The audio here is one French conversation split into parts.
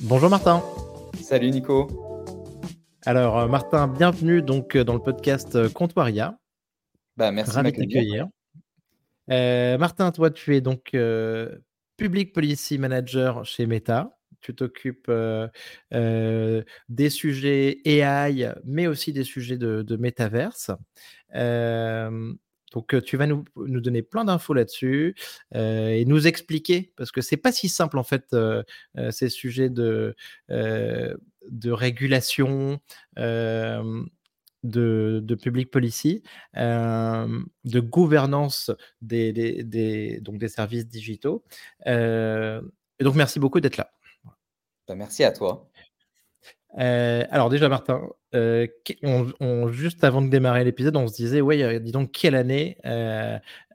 Bonjour Martin. Salut Nico. Alors euh, Martin, bienvenue donc euh, dans le podcast euh, Comptoiria. Bah, merci Ravi de t'accueillir. Martin, toi tu es donc Public Policy Manager chez Meta. Tu t'occupes des sujets AI, mais aussi des sujets de, de métaverse. Donc, tu vas nous, donner plein d'infos là-dessus et nous expliquer, parce que c'est pas si simple en fait, ces sujets de, de régulation, de, public policy, de gouvernance des, des, donc des services digitaux. et donc, merci beaucoup d'être là. Bah, merci à toi. Euh, alors déjà, Martin, euh, juste avant de démarrer l'épisode, on se disait, ouais, euh, dis donc, quelle année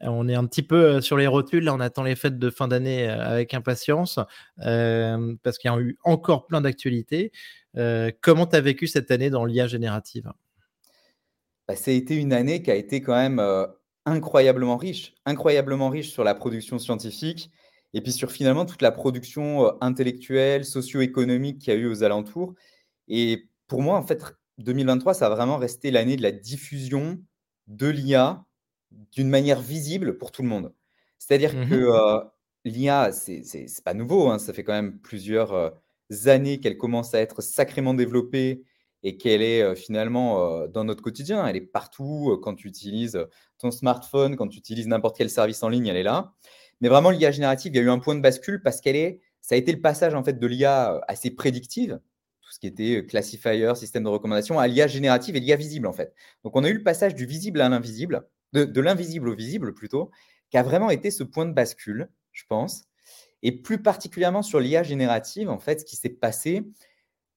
On est un petit peu sur les rotules, là, on attend les fêtes de fin d'année avec impatience, parce qu'il y a eu encore plein d'actualités. comment tu as vécu cette année dans l'IA générative? Bah, été une année qui a été quand même incroyablement riche, incroyablement riche sur la production scientifique, et puis sur finalement toute la production intellectuelle, socio-économique qu'il y a eu aux alentours. Et pour moi, en fait, 2023, ça a vraiment resté l'année de la diffusion de l'IA d'une manière visible pour tout le monde. C'est-à-dire mmh que euh, l'IA, c'est pas nouveau, hein, ça fait quand même plusieurs euh, années qu'elle commence à être sacrément développée et qu'elle est euh, finalement dans notre quotidien. Elle est partout quand tu utilises ton smartphone, quand tu utilises n'importe quel service en ligne, elle est là. Mais vraiment, l'IA générative, il y a eu un point de bascule parce qu'elle est, ça a été le passage en fait de l'IA assez prédictive, ce qui était euh, classifier, système de recommandation, à l'IA générative et l'IA visible en fait. Donc on a eu le passage du visible à l'invisible, de, l'invisible au visible plutôt, qui a vraiment été ce point de bascule, je pense. Et plus particulièrement sur l'IA générative, en fait, ce qui s'est passé,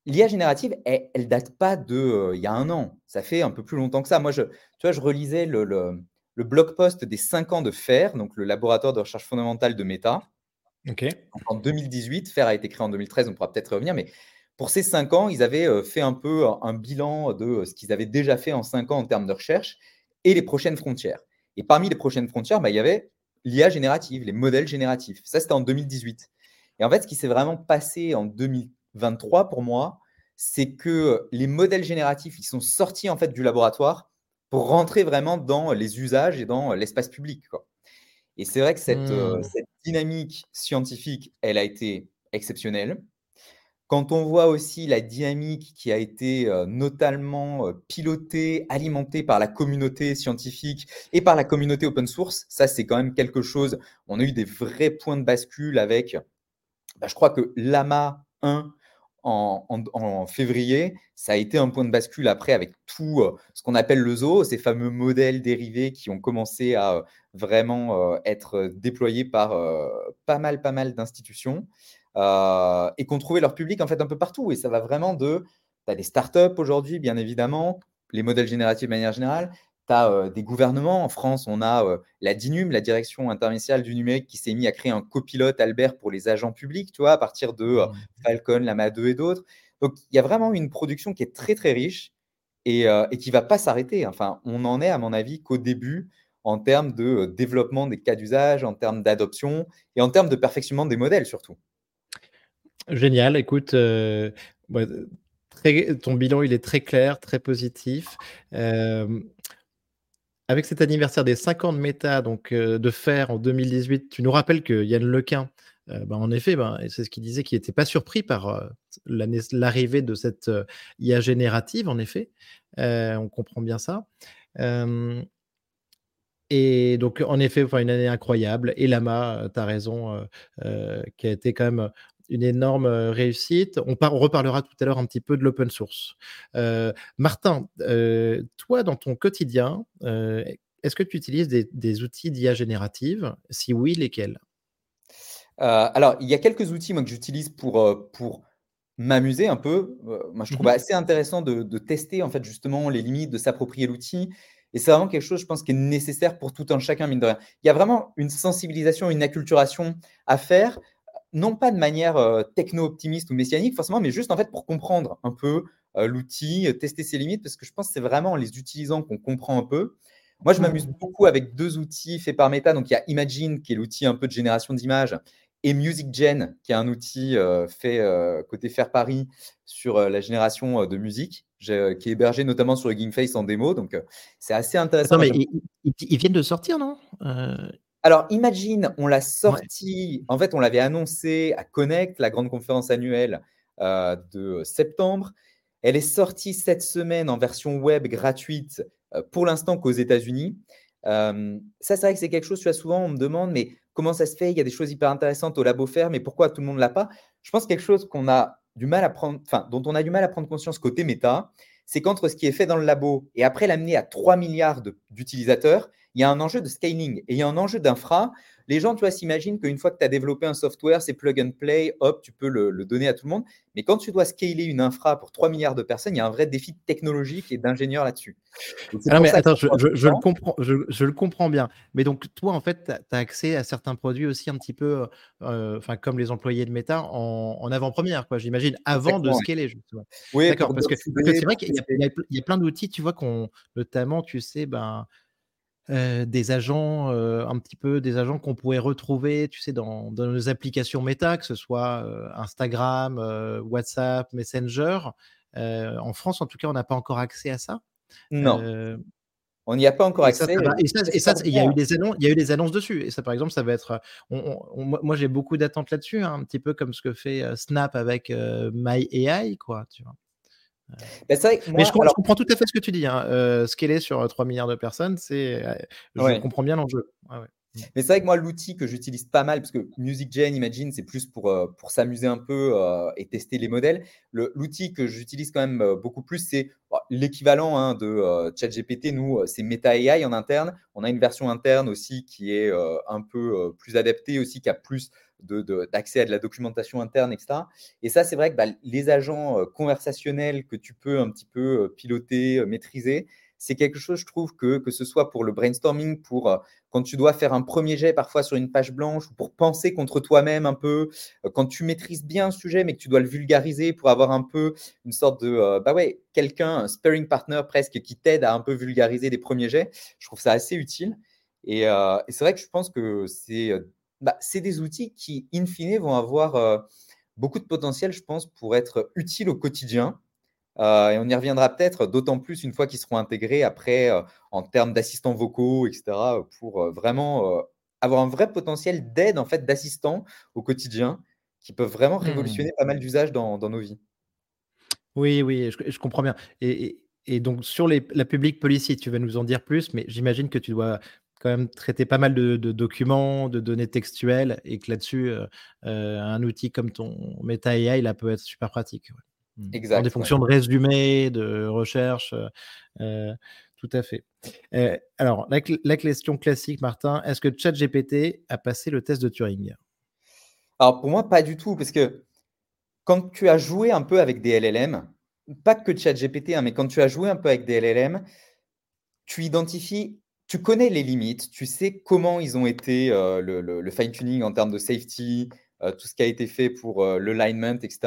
l'IA générative, elle, ne date pas de euh, il y a un an. Ça fait un peu plus longtemps que ça. Moi, je, tu vois, je relisais le, le, blog post des 5 ans de FAIR, donc le laboratoire de recherche fondamentale de Meta. En 2018, FAIR a été créé en 2013, on pourra peut-être revenir, mais pour ces cinq ans, ils avaient fait un peu un bilan de ce qu'ils avaient déjà fait en cinq ans en termes de recherche et les prochaines frontières. Et parmi les prochaines frontières, bah, il y avait l'IA générative, les modèles génératifs. Ça, c'était en 2018. Et en fait, ce qui s'est vraiment passé en 2023 pour moi, c'est que les modèles génératifs, ils sont sortis en fait du laboratoire pour rentrer vraiment dans les usages et dans l'espace public. Et c'est vrai que cette, mmh. cette dynamique scientifique, elle a été exceptionnelle. Quand on voit aussi la dynamique qui a été notamment pilotée, alimentée par la communauté scientifique et par la communauté open source, ça c'est quand même quelque chose. On a eu des vrais points de bascule avec, bah, je crois que Lama 1 en, février, ça a été un point de bascule après avec tout ce qu'on appelle le zoo, ces fameux modèles dérivés qui ont commencé à vraiment être déployés par pas mal, pas mal d'institutions. Euh, et qu'on trouvait leur public en fait un peu partout. Et ça va vraiment de, tu as des startups aujourd'hui, bien évidemment, les modèles génératifs de manière générale, tu as euh, des gouvernements. En France, on a euh, la DINUM, la Direction interministérielle du numérique, qui s'est mis à créer un copilote Albert pour les agents publics, tu vois, à partir de mmh. Falcon, Lama 2 et d'autres. Donc, il y a vraiment une production qui est très, très riche et, et qui ne va pas s'arrêter. Enfin, on en est, à mon avis, qu'au début en termes de développement des cas d'usage, en termes d'adoption et en termes de perfectionnement des modèles surtout. Génial. Écoute, euh, ton bilan, il est très clair, très positif. Euh, avec cet anniversaire des 50 de méta, donc euh, de faire en 2018, tu nous rappelles que Yann Lequin, ben, en effet, ben, c'est ce qu'il disait, qu'il n'était pas surpris par l'arrivée de cette IA générative, en effet. on comprend bien ça. et donc, en effet, une année incroyable. Et Lama, tu as raison, qui a été quand même une énorme réussite. On, reparlera tout à l'heure un petit peu de l'open source. Martin, toi, dans ton quotidien, est-ce que tu utilises des, outils d'IA générative? Si oui, lesquels? Alors, il y a quelques outils moi, que j'utilise pour, pour m'amuser un peu. moi, je trouve mmh assez intéressant de, de, tester en fait justement les limites, de s'approprier l'outil. Et c'est vraiment quelque chose, je pense, qui est nécessaire pour tout un chacun, mine de rien. Il y a vraiment une sensibilisation, une acculturation à faire non pas de manière euh, techno-optimiste ou messianique forcément, mais juste en fait pour comprendre un peu euh, l'outil, euh, tester ses limites, parce que je pense que c'est vraiment en les utilisant qu'on comprend un peu. Moi, je m'amuse beaucoup avec deux outils faits par Meta. Donc, il y a Imagine, qui est l'outil un peu de génération d'images, et MusicGen, qui est un outil fait côté Faire Paris sur la génération de musique, qui est hébergé notamment sur le Gingface en démo. Donc, c'est assez intéressant. mais ils, viennent de sortir, non? Alors, Imagine, on l'a sorti, en fait, on l'avait annoncé à Connect, la grande conférence annuelle de septembre. Elle est sortie cette semaine en version web gratuite, pour l'instant qu'aux États-Unis. ça, c'est vrai que c'est quelque chose, tu vois, souvent, on me demande, mais comment ça se fait? Il y a des choses hyper intéressantes au labo faire, mais pourquoi tout le monde ne l'a pas? Je pense quelque chose qu'on a du mal à prendre, enfin, dont on a du mal à prendre conscience côté méta, c'est qu'entre ce qui est fait dans le labo et après l'amener à 3 milliards d'utilisateurs, il y a un enjeu de scaling et il y a un enjeu d'infra. Les gens, tu vois, s'imaginent qu'une fois que tu as développé un software, c'est plug and play, hop, tu peux le, donner à tout le monde. Mais quand tu dois scaler une infra pour 3 milliards de personnes, il y a un vrai défi technologique et d'ingénieur là-dessus. Mais attends, je, le comprends, je, le comprends bien. Mais donc, toi, en fait, tu as accès à certains produits aussi un petit peu, euh, comme les employés de Meta, en, avant-première, quoi, j'imagine, avant de scaler, justement. Oui, d'accord, parce que, c'est vrai qu'il y, a plein d'outils, tu vois, qu'on, notamment, tu sais, ben, des agents, un petit peu des agents qu'on pourrait retrouver, tu sais, dans, nos applications méta, que ce soit Instagram, WhatsApp, Messenger. en France, en tout cas, on n'a pas encore accès à ça. Non. on n'y a pas encore accès. et ça, il y, a eu des annonces, il y a eu des annonces dessus. Et ça, par exemple, ça va être. moi, j'ai beaucoup d'attentes là-dessus, hein, un petit peu comme ce que fait Snap avec MyAI, quoi. Tu vois. Bah, mais je, comprends tout à fait ce que tu dis. Hein. Euh, scaler sur 3 milliards de personnes, c'est, euh, je comprends bien l'enjeu. Mm. Mais c'est vrai que moi, l'outil que j'utilise pas mal, parce que MusicGen, Imagine, c'est plus pour, euh, pour s'amuser un peu et tester les modèles. l'outil que j'utilise quand même beaucoup plus, c'est l'équivalent hein, de ChatGPT. Nous, c'est Meta AI en interne. On a une version interne aussi qui est un peu plus adaptée, aussi qui a plus d'accès à de la documentation interne, etc. Et ça, c'est vrai que bah, les agents euh, conversationnels que tu peux un petit peu euh, piloter, euh, maîtriser, c'est quelque chose, je trouve, que, que ce soit pour le brainstorming, pour quand tu dois faire un premier jet parfois sur une page blanche, ou pour penser contre toi-même un peu, quand tu maîtrises bien un sujet, mais que tu dois le vulgariser pour avoir un peu une sorte de, bah ouais, quelqu'un, un sparring partner presque, qui t'aide à un peu vulgariser des premiers jets, je trouve ça assez utile. Et, et c'est vrai que je pense que c'est bah, c'est des outils qui, in fine, vont avoir beaucoup de potentiel, je pense, pour être utiles au quotidien. et on y reviendra peut-être d'autant plus une fois qu'ils seront intégrés après en termes d'assistants vocaux, etc., pour vraiment avoir un vrai potentiel d'aide, en fait, d'assistants au quotidien qui peuvent vraiment mmh. révolutionner pas mal d'usages dans, nos vies. Oui, oui, je, comprends bien. Et, donc, sur les, la public policy, tu vas nous en dire plus, mais j'imagine que tu dois quand même traiter pas mal de, documents, de données textuelles, et que là-dessus, euh, euh, un outil comme ton Meta AI, là, peut être super pratique. Mmh. Exact. des fonctions de résumé, de recherche, euh, tout à fait. alors, la, la, question classique, Martin, est-ce que ChatGPT a passé le test de Turing? Alors, pour moi, pas du tout, parce que quand tu as joué un peu avec des LLM, pas que ChatGPT, hein, mais quand tu as joué un peu avec des LLM, tu identifies tu connais les limites, tu sais comment ils ont été euh, le, fine-tuning en termes de safety, euh, tout ce qui a été fait pour euh, l'alignment, etc.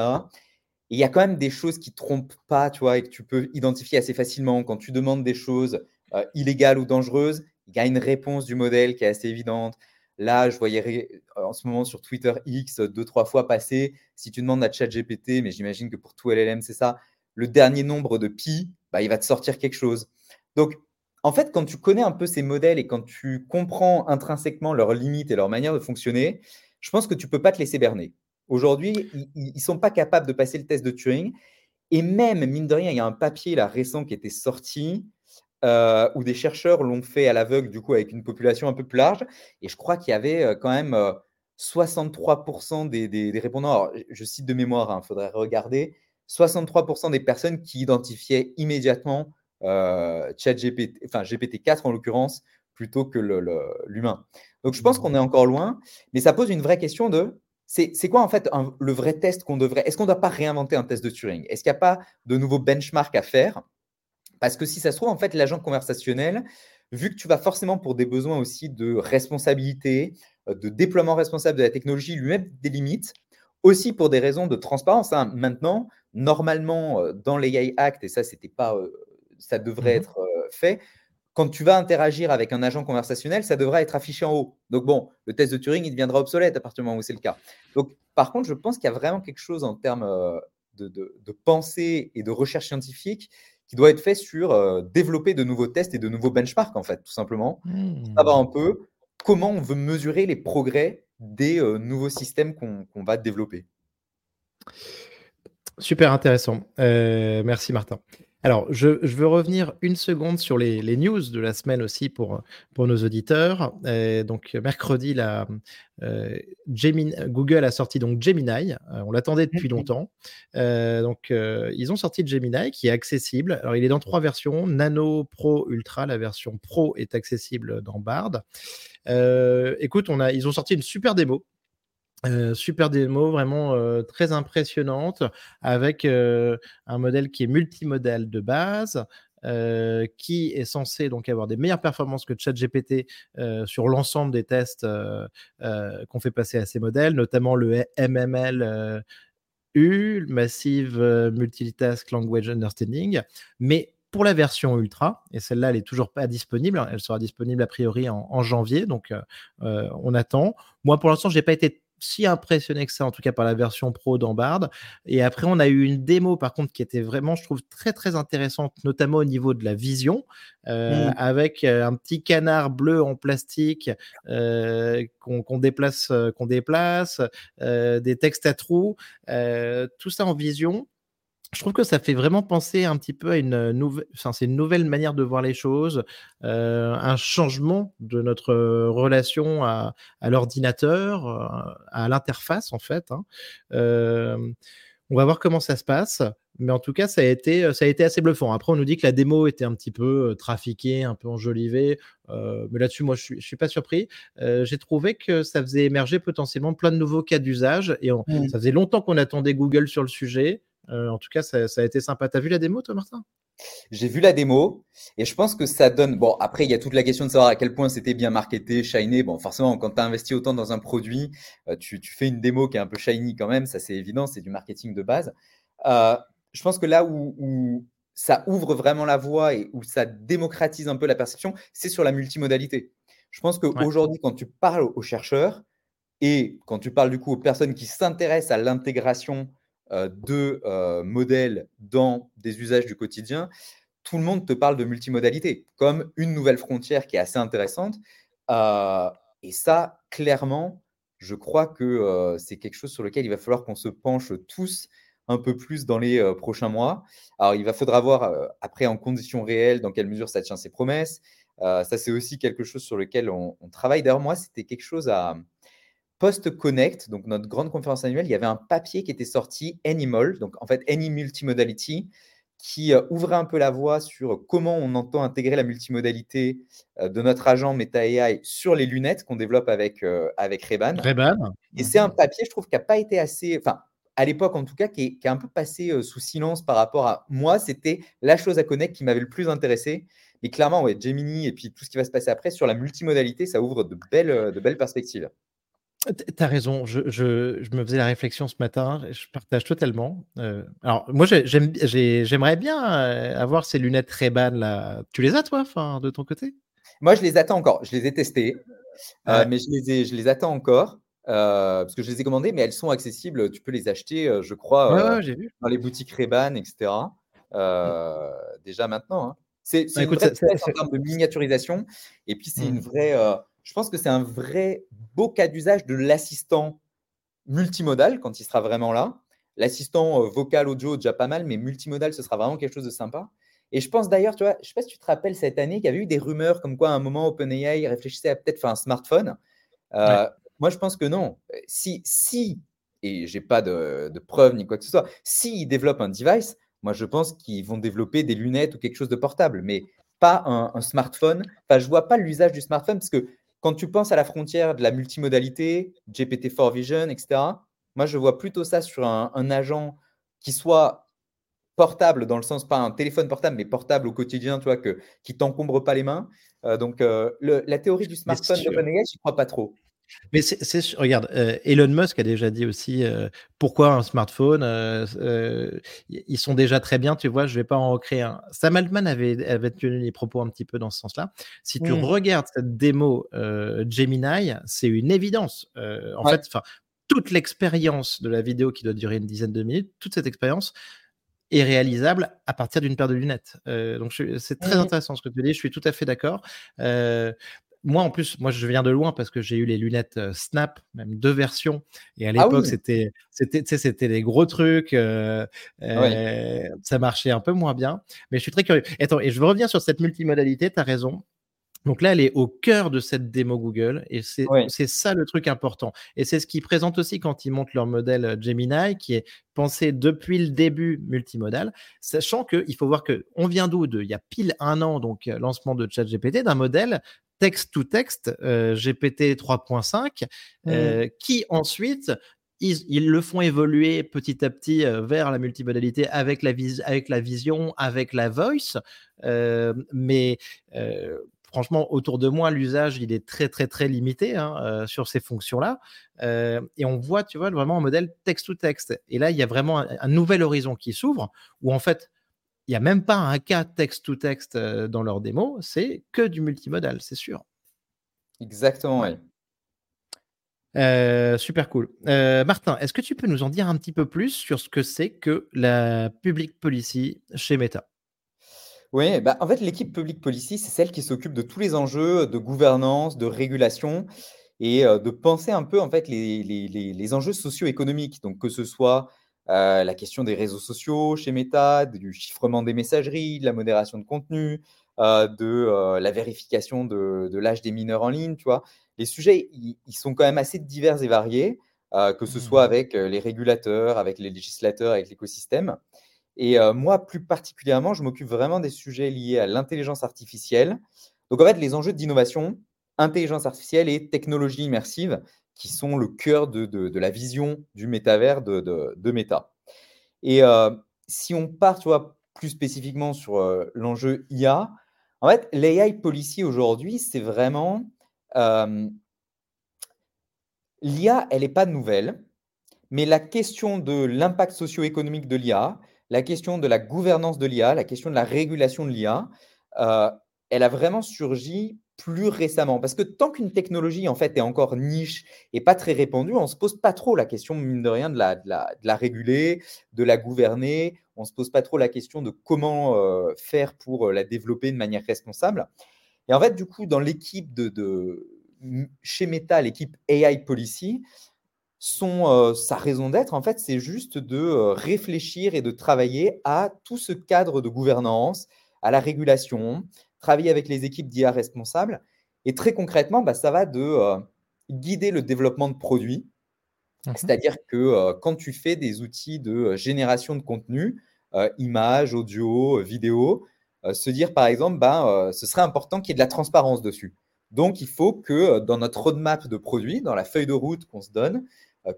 il y a quand même des choses qui ne trompent pas, tu vois, et que tu peux identifier assez facilement. Quand tu demandes des choses illégales ou dangereuses, il y a une réponse du modèle qui est assez évidente. Là, je voyais en ce moment sur Twitter X deux, trois fois passer. Si tu demandes à ChatGPT, mais j'imagine que pour tout LLM, c'est ça, le dernier nombre de pi, bah, il va te sortir quelque chose. Donc, en fait, quand tu connais un peu ces modèles et quand tu comprends intrinsèquement leurs limites et leur manière de fonctionner, je pense que tu ne peux pas te laisser berner. Aujourd'hui, ils ne sont pas capables de passer le test de Turing. Et même, mine de rien, il y a un papier là, récent qui était sorti euh, où des chercheurs l'ont fait à l'aveugle, du coup, avec une population un peu plus large. Et je crois qu'il y avait euh, quand même 63% euh, des, répondants. Alors, je cite de mémoire, il hein, faudrait regarder. 63% des personnes qui identifiaient immédiatement euh, GPT, enfin GPT-4 en l'occurrence, plutôt que l'humain. Donc je pense qu'on est encore loin, mais ça pose une vraie question de c'est quoi en fait le vrai test qu'on devrait Est-ce qu'on ne doit pas réinventer un test de Turing? Est-ce qu'il n'y a pas de nouveaux benchmarks à faire? Parce que si ça se trouve, en fait, l'agent conversationnel, vu que tu vas forcément pour des besoins aussi de responsabilité, euh, de déploiement responsable de la technologie, lui-même des limites, aussi pour des raisons de transparence. Hein. Maintenant, normalement, euh, dans l'AI Act, et ça, c'était pas ça devrait mmh être fait. quand tu vas interagir avec un agent conversationnel, ça devra être affiché en haut. Donc bon, le test de Turing, il deviendra obsolète à partir du moment où c'est le cas. Donc par contre, je pense qu'il y a vraiment quelque chose en termes de, pensée et de recherche scientifique qui doit être fait sur euh, développer de nouveaux tests et de nouveaux benchmarks, en fait, tout simplement. Mmh. Savoir un peu comment on veut mesurer les progrès des euh, nouveaux systèmes qu'on va développer? Super intéressant. merci Martin. Alors, je, veux revenir une seconde sur les, news de la semaine aussi pour, pour nos auditeurs. donc, mercredi, la, euh, Google a sorti donc Gemini. Euh, on l'attendait depuis longtemps. Euh, donc, ils ont sorti Gemini qui est accessible. Alors, il est dans trois versions Nano, Pro, Ultra. La version Pro est accessible dans Bard. écoute, on a, ils ont sorti une super démo super démo, vraiment très impressionnante, avec un modèle qui est multimodal de base, qui est censé donc avoir des meilleures performances que ChatGPT sur l'ensemble des tests qu'on fait passer à ces modèles, notamment le MML U, Massive Multitask Language Understanding, mais pour la version ultra, et celle-là, elle n'est toujours pas disponible. Elle sera disponible a priori en, janvier, donc on attend. Moi, pour l'instant, je n'ai pas été si impressionné que ça, en tout cas par la version pro d'Ambard. Et après, on a eu une démo, par contre, qui était vraiment, je trouve, très, très intéressante, notamment au niveau de la vision, euh, mmh. avec euh, un petit canard bleu en plastique euh, qu'on déplace, qu'on déplace des textes à trous, tout ça en vision je trouve que ça fait vraiment penser un petit peu à une nouvelle, enfin, c'est une nouvelle manière de voir les choses, euh, un changement de notre relation à, l'ordinateur, euh, à l'interface en fait. Hein. Euh, on va voir comment ça se passe, mais en tout cas, ça a été, ça a été assez bluffant. Après, on nous dit que la démo était un petit peu trafiquée, un peu enjolivée, mais là-dessus, moi, je suis, suis pas surpris. J'ai trouvé que ça faisait émerger potentiellement plein de nouveaux cas d'usage, et mmh. ça faisait longtemps qu'on attendait Google sur le sujet. Euh, en tout cas, ça, a été sympa. Tu as vu la démo, toi, Martin? J'ai vu la démo et je pense que ça donne. Bon, après, il y a toute la question de savoir à quel point c'était bien marketé, shiny. Bon, forcément, quand tu as investi autant dans un produit, euh, tu, fais une démo qui est un peu shiny quand même. Ça, c'est évident, c'est du marketing de base. Euh, je pense que là où, ça ouvre vraiment la voie et où ça démocratise un peu la perception, c'est sur la multimodalité. Je pense qu'aujourd'hui, quand tu parles aux chercheurs et quand tu parles du coup aux personnes qui s'intéressent à l'intégration de euh, modèles dans des usages du quotidien, tout le monde te parle de multimodalité comme une nouvelle frontière qui est assez intéressante. Euh, et ça, clairement, je crois que c'est quelque chose sur lequel il va falloir qu'on se penche tous un peu plus dans les prochains mois. Alors, il va faudra voir après en conditions réelles dans quelle mesure ça tient ses promesses. ça, c'est aussi quelque chose sur lequel on travaille. D'ailleurs, moi, c'était quelque chose à, Post-Connect, donc notre grande conférence annuelle, il y avait un papier qui était sorti, Animal, donc en fait Any Multimodality, qui euh, ouvrait un peu la voie sur comment on entend intégrer la multimodalité euh, de notre agent Meta AI sur les lunettes qu'on développe avec, euh, avec Reban. Reban. Et c'est un papier, je trouve, qui n'a pas été assez, enfin, à l'époque en tout cas, qui est, un peu passé sous silence par rapport à moi. C'était la chose à connect qui m'avait le plus intéressé. Mais clairement, ouais, Gemini et puis tout ce qui va se passer après sur la multimodalité, ça ouvre de belles, de belles perspectives. Tu as raison, je, me faisais la réflexion ce matin, je partage totalement. Euh, alors, moi, j'aimerais bien euh, avoir ces lunettes Ray-Ban là. Tu les as, toi, de ton côté? Moi, je les attends encore. Je les ai testées, euh, mais je les, ai, je les attends encore parce que je les ai commandées, mais elles sont accessibles. Tu peux les acheter, je crois, dans les boutiques Ray-Ban, etc. Déjà maintenant. Hein. C'est bah, une vraie en termes de miniaturisation, et puis c'est une mmh. vraie je pense que c'est un vrai beau cas d'usage de l'assistant multimodal quand il sera vraiment là. L'assistant euh, vocal audio, déjà pas mal, mais multimodal, ce sera vraiment quelque chose de sympa. Et je pense d'ailleurs, tu vois, je ne sais pas si tu te rappelles cette année qu'il y avait eu des rumeurs comme quoi à un moment OpenAI réfléchissait à peut-être faire un smartphone. Euh, moi, je pense que non. Si, si et j'ai pas de, preuves ni quoi que ce soit, s'ils développent un device, moi je pense qu'ils vont développer des lunettes ou quelque chose de portable, mais pas un, un smartphone. Enfin, je vois pas l'usage du smartphone parce que quand tu penses à la frontière de la multimodalité, GPT-4 Vision, etc., moi, je vois plutôt ça sur un, agent qui soit portable, dans le sens, pas un téléphone portable, mais portable au quotidien, tu vois, que, qui t'encombre pas les mains. Euh, donc, euh, la théorie du smartphone d'OpenAI, je ne crois pas trop. Mais c'est regarde, Elon Musk a déjà dit aussi, pourquoi un smartphone? Ils sont déjà très bien, tu vois? Je vais pas en recréer un. Sam Altman avait avait tenu les propos un petit peu dans ce sens-là. Si tu Mmh. regardes cette démo, Gemini, c'est une évidence. En Ouais. fait, toute l'expérience de la vidéo qui doit durer une dizaine de minutes, toute cette expérience est réalisable à partir d'une paire de lunettes. Donc c'est très Mmh intéressant ce que tu dis, je suis tout à fait d'accord. Moi, en plus, moi, je viens de loin parce que j'ai eu les lunettes, heu, Snap, même 2 versions et à Ah l'époque, oui! c'était c'était, les gros trucs, heu Oui. heu, ça marchait un peu moins bien, mais je suis très curieux. Et attends et je veux revenir sur cette multimodalité, tu as raison. Donc là, elle est au cœur de cette démo Google et c'est Oui. ça le truc important et c'est ce qu'ils présentent aussi quand ils montrent leur modèle, Gemini qui est pensé depuis le début multimodal, sachant qu'il faut voir qu'on vient d'où? Il y a pile un an, donc lancement de ChatGPT, d'un modèle text to text, heu, GPT 3.5, Mmh. heu, qui ensuite ils ils le font évoluer petit à petit, heu, vers la multimodalité avec la vis avec la vision, avec la voice, hem, mais franchement, autour de moi, l'usage, il est très, très, très limité, hein, sur ces fonctions-là, et on voit, tu vois, vraiment un modèle text to text et là, il y a vraiment un un nouvel horizon qui s'ouvre où en fait, il y a même pas un cas text to text, heu, dans leur démo, c'est que du multimodal, c'est sûr. Exactement, oui. Heu, super cool. Heu, Martin, est-ce que tu peux nous en dire un petit peu plus sur ce que c'est que la public policy chez Meta? Oui, bah, en fait, l'équipe Public Policy, c'est celle qui s'occupe de tous les enjeux de gouvernance, de régulation et de penser un peu, en fait, les les les les enjeux socio-économiques. Donc que ce soit, heu, la question des réseaux sociaux chez Meta, du chiffrement des messageries, de la modération de contenu, heu, de, heu, la vérification de de l'âge des mineurs en ligne, tu vois? Les sujets, ils sont quand même assez divers et variés, que ce soit Mmh avec, les régulateurs, avec les législateurs, avec l'écosystème. Et moi, plus particulièrement, je m'occupe vraiment des sujets liés à l'intelligence artificielle. Donc en fait, les enjeux d'innovation, intelligence artificielle et technologie immersive qui sont le cœur de de la vision du métavers de de Meta. Et heu, si on part, tu vois, plus spécifiquement sur, heu, l'enjeu IA, en fait, l'AI policy aujourd'hui, c'est vraiment, hem, l'IA, elle est pas nouvelle. Mais la question de l'impact socio-économique de l'IA, la question de la gouvernance de l'IA, la question de la régulation de l'IA, elle a vraiment surgi plus récemment. Parce que tant qu'une technologie, en fait, est encore niche et pas très répandue, on ne se pose pas trop la question, mine de rien, de la réguler, de la gouverner. On ne se pose pas trop la question de comment, heu, faire pour, heu, la développer de manière responsable. Et en fait, du coup, dans l'équipe de chez Meta, l'équipe AI Policy, son, heu, sa raison d'être, en fait, c'est juste de, réfléchir et de travailler à tout ce cadre de gouvernance, à la régulation, travailler avec les équipes d'IA responsables et très concrètement, bah, ça va de, heu, guider le développement de produits. Mmh C'est-à-dire que, heu, quand tu fais des outils de, heu, génération de contenu, images, audio, vidéo, se dire par exemple, heu, ce serait important qu'il y ait de la transparence dessus. Donc il faut que, dans notre roadmap de produits, dans la feuille de route qu'on se donne,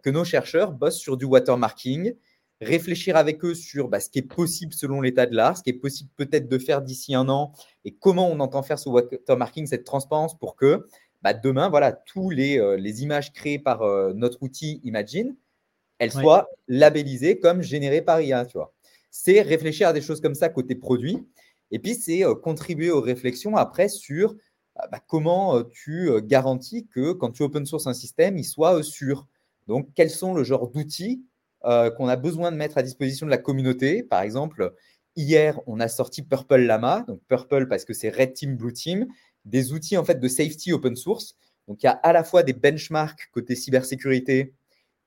que nos chercheurs bossent sur du watermarking, réfléchir avec eux sur, bah, ce qui est possible selon l'état de l'art, ce qui est possible peut-être de faire d'ici un an et comment on entend faire ce watermarking, cette transparence pour que, bah, demain, voilà, tous les, heu, les images créées par, heu, notre outil Imagine, elles Ouais. soient labellisées comme générées par IA, tu vois? C'est réfléchir à des choses comme ça côté produit et puis c'est, heu, contribuer aux réflexions après sur, ah, bah, comment, tu, garantis que quand tu open source un système, il soit, sûr. Donc quels sont le genre d'outils, heu, qu'on a besoin de mettre à disposition de la communauté? Par exemple, hier, on a sorti Purple Llama, donc Purple parce que c'est Red Team, Blue Team, des outils en fait de safety open source. Donc il y a à la fois des benchmarks côté cybersécurité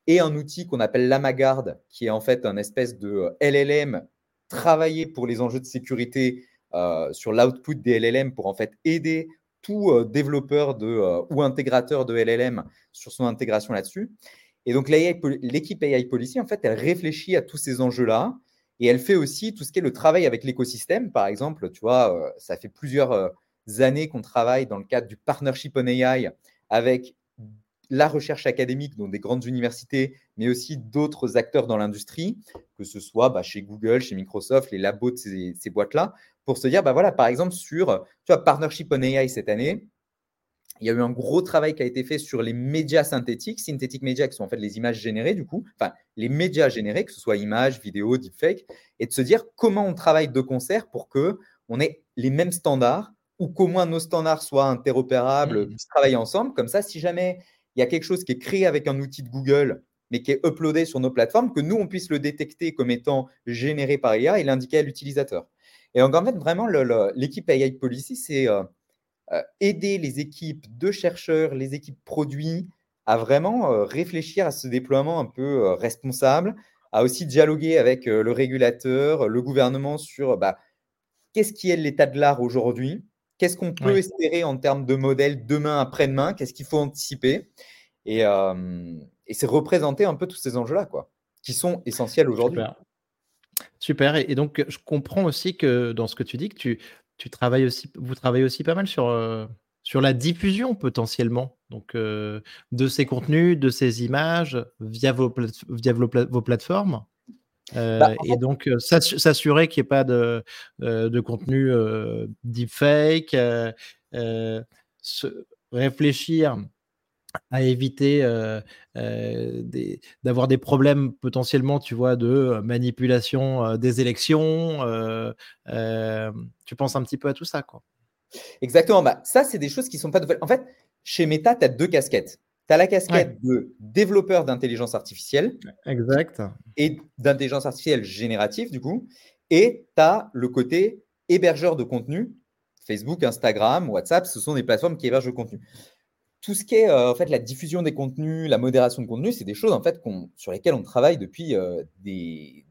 et un outil qu'on appelle LamaGuard, qui est en fait un espèce de euh, LLM travaillé pour les enjeux de sécurité euh, sur l'output des LLM pour en fait aider tout euh, développeur de, euh, ou intégrateur de LLM sur son intégration là-dessus. Et donc l'équipe AI Policy, en fait, elle réfléchit à tous ces enjeux-là et elle fait aussi tout ce qui est le travail avec l'écosystème. Par exemple, tu vois, euh, ça fait plusieurs euh, années qu'on travaille dans le cadre du partnership on AI avec la recherche académique dans des grandes universités, mais aussi d'autres acteurs dans l'industrie, que ce soit bah, chez Google, chez Microsoft, les labos de ces, ces boîtes-là, pour se dire, bah voilà, par exemple, sur tu vois, Partnership on AI cette année, il y a eu un gros travail qui a été fait sur les médias synthétiques, synthetic media, qui sont en fait les images générées, du coup, enfin, les médias générés, que ce soit images, vidéos, deepfake, et de se dire comment on travaille de concert pour que on ait les mêmes standards ou qu'au moins nos standards soient interopérables, mmh. travailler ensemble. Comme ça, si jamais il y a quelque chose qui est créé avec un outil de Google, mais qui est uploadé sur nos plateformes, que nous, on puisse le détecter comme étant généré par IA et l'indiquer à l'utilisateur. Et donc, en fait, vraiment, l'équipe AI Policy, c'est euh, aider les équipes de chercheurs, les équipes produits à vraiment euh, réfléchir à ce déploiement un peu responsable, à aussi dialoguer avec le régulateur, le gouvernement sur bah, qu'est-ce qui est l'état de l'art aujourd'hui, qu'est-ce qu'on peut espérer en termes de modèle demain, après-demain, qu'est-ce qu'il faut anticiper? Et, c'est représenter un peu tous ces enjeux-là, quoi, qui sont essentiels aujourd'hui. Super. Et, donc, je comprends aussi que dans ce que tu dis, que tu, tu travailles aussi, vous travaillez aussi pas mal sur, sur la diffusion potentiellement donc, de ces contenus, de ces images via vos, via vos plateformes. Bah, euh, et donc, euh, s'assurer qu'il n'y ait pas de, euh, de contenu deepfake, réfléchir à éviter d'avoir des problèmes potentiellement, tu vois, de manipulation des élections. tu penses un petit peu à tout ça, quoi. Exactement. Bah, ça, c'est des choses qui ne sont pas nouvelles. En fait, chez Meta, tu as deux casquettes. Tu as la casquette de développeur d'intelligence artificielle. Exact. Et d'intelligence artificielle générative, du coup. Et tu as le côté hébergeur de contenu. Facebook, Instagram, WhatsApp, ce sont des plateformes qui hébergent le contenu. Tout ce qui est euh, en fait la diffusion des contenus, la modération de contenu, c'est des choses en fait sur lesquelles on travaille depuis euh, des,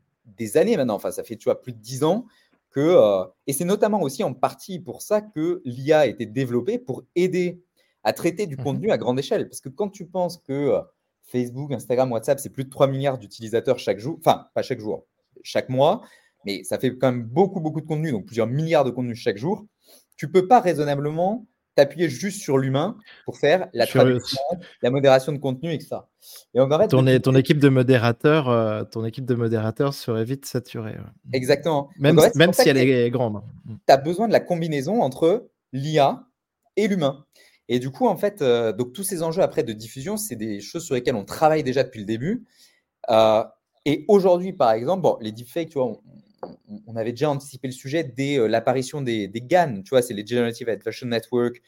années maintenant. Enfin, ça fait tu vois plus de dix ans que euh, et c'est notamment aussi en partie pour ça que l'IA a été développée pour aider à traiter du mmh contenu à grande échelle. Parce que quand tu penses que Facebook, Instagram, WhatsApp, c'est plus de 3 milliards d'utilisateurs chaque jour, enfin, pas chaque jour, chaque mois, mais ça fait quand même beaucoup, beaucoup de contenu, donc plusieurs milliards de contenus chaque jour, tu peux pas raisonnablement t'appuyer juste sur l'humain pour faire la traduction, la modération de contenu, etc. Et en fait, ton, ton équipe de modérateurs, euh, ton équipe de modérateurs serait vite saturée. Exactement. Même, même si elle est grande. Tu as besoin de la combinaison entre l'IA et l'humain. Et du coup, en fait, euh, donc tous ces enjeux après de diffusion, c'est des choses sur lesquelles on travaille déjà depuis le début. Euh, et aujourd'hui, par exemple, bon, les deepfakes, tu vois, on, avait déjà anticipé le sujet dès euh, l'apparition des, GAN, tu vois, c'est les Generative Adversarial Network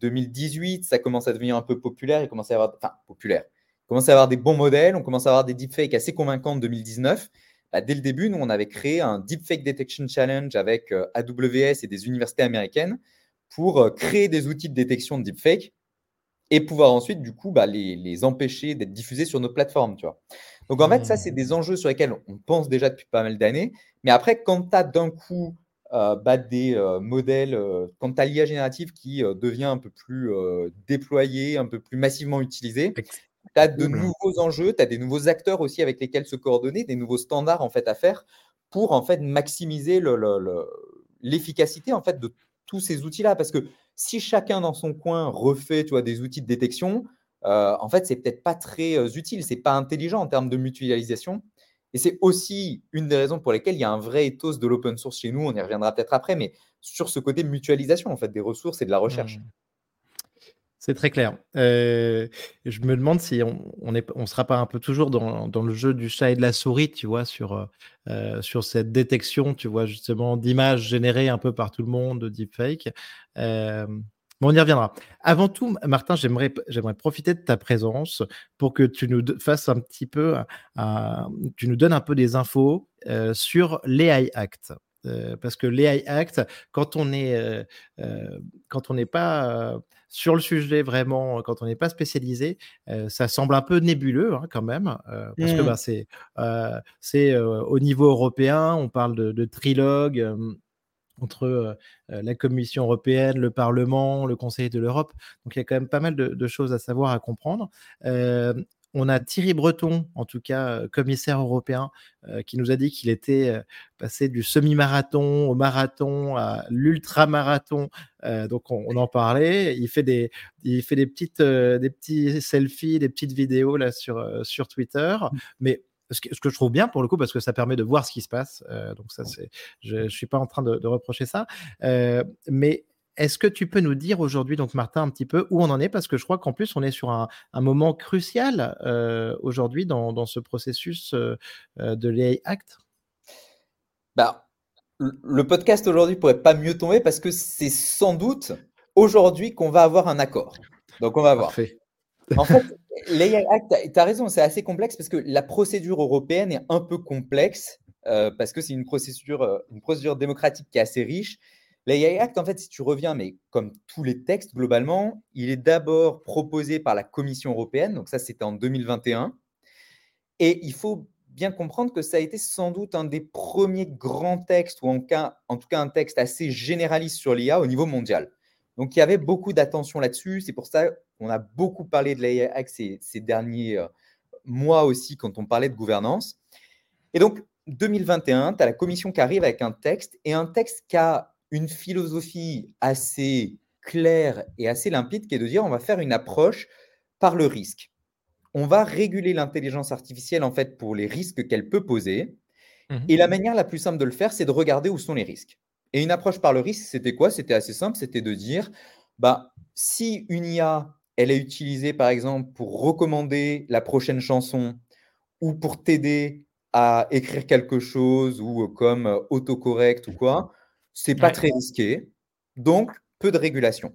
2018, ça commence à devenir un peu populaire, il commence à avoir, enfin, populaire, commence à avoir des bons modèles, on commence à avoir des deepfakes assez convaincants en 2019. Bah, dès le début, nous, on avait créé un Deepfake Detection Challenge avec AWS et des universités américaines pour euh, créer des outils de détection de deepfake et pouvoir ensuite, du coup, bah, les, empêcher d'être diffusés sur nos plateformes. Tu vois. Donc, en fait, ça, c'est des enjeux sur lesquels on pense déjà depuis pas mal d'années. Mais après, quand tu as d'un coup euh, bah, des euh, modèles, quand tu as l'IA générative qui devient un peu plus déployé, un peu plus massivement utilisé, tu as de nouveaux enjeux, tu as des nouveaux acteurs aussi avec lesquels se coordonner, des nouveaux standards en fait à faire pour en fait maximiser l'efficacité en fait de tous ces outils-là. Parce que si chacun dans son coin refait tu vois, des outils de détection, euh, en fait, c'est peut-être pas très euh, utile, c'est pas intelligent en termes de mutualisation. Et c'est aussi une des raisons pour lesquelles il y a un vrai ethos de l'open source chez nous. On y reviendra peut-être après, mais sur ce côté mutualisation en fait des ressources et de la recherche. Mmh. C'est très clair. Euh, je me demande si on ne sera pas un peu toujours dans, le jeu du chat et de la souris, tu vois, sur, euh, sur cette détection, tu vois, justement, d'images générées un peu par tout le monde, de deepfake. On y reviendra. Avant tout, Martin, j'aimerais, j'aimerais profiter de ta présence pour que tu nous fasses un petit peu, tu nous donnes un peu des infos sur l'AI Act. parce que l'AI Act, quand on est, quand on n'est pas sur le sujet, vraiment, quand on n'est pas spécialisé, ça semble un peu nébuleux hein, quand même, parce que mmh. bah, c'est c'est au niveau européen, on parle de, trilogue entre la Commission européenne, le Parlement, le Conseil de l'Europe. Donc il y a quand même pas mal de, de choses à savoir, à comprendre. On a Thierry Breton, en tout cas commissaire européen, qui nous a dit qu'il était passé du semi-marathon au marathon à l'ultra-marathon. donc on, en parlait. Il fait des, il fait des petites, des petits selfies, des petites vidéos là sur sur Twitter. Mmh. Mais ce que, je trouve bien pour le coup parce que ça permet de voir ce qui se passe. donc ça, c'est, je, ne suis pas en train de, reprocher ça. mais est-ce que tu peux nous dire aujourd'hui, donc Martin, un petit peu où on en est? Parce que je crois qu'en plus, on est sur un, moment crucial euh, aujourd'hui dans, ce processus euh, euh, de l'AI Act. Bah, le podcast aujourd'hui pourrait pas mieux tomber parce que c'est sans doute aujourd'hui qu'on va avoir un accord. Donc, on va voir. En fait, l'AI Act, tu as raison, c'est assez complexe parce que la procédure européenne est un peu complexe parce que c'est une procédure, une procédure démocratique qui est assez riche L'AI Act, en fait, si tu reviens, mais comme tous les textes, globalement, il est d'abord proposé par la Commission européenne, donc ça c'était en 2021, et il faut bien comprendre que ça a été sans doute un des premiers grands textes, ou en, cas, en tout cas un texte assez généraliste sur l'IA au niveau mondial. Donc il y avait beaucoup d'attention là-dessus, c'est pour ça qu'on a beaucoup parlé de l'AI Act ces, ces derniers euh, mois aussi quand on parlait de gouvernance. Et donc 2021, tu as la Commission qui arrive avec un texte, et un texte qui a une philosophie assez claire et assez limpide qui est de dire on va faire une approche par le risque. On va réguler l'intelligence artificielle en fait pour les risques qu'elle peut poser. Mmh et la manière la plus simple de le faire, c'est de regarder où sont les risques. Et une approche par le risque, c'était quoi? C'était assez simple, c'était de dire bah, si une IA, elle est utilisée par exemple pour recommander la prochaine chanson ou pour t'aider à écrire quelque chose ou comme autocorrect ou quoi, c'est pas très risqué, donc peu de régulation.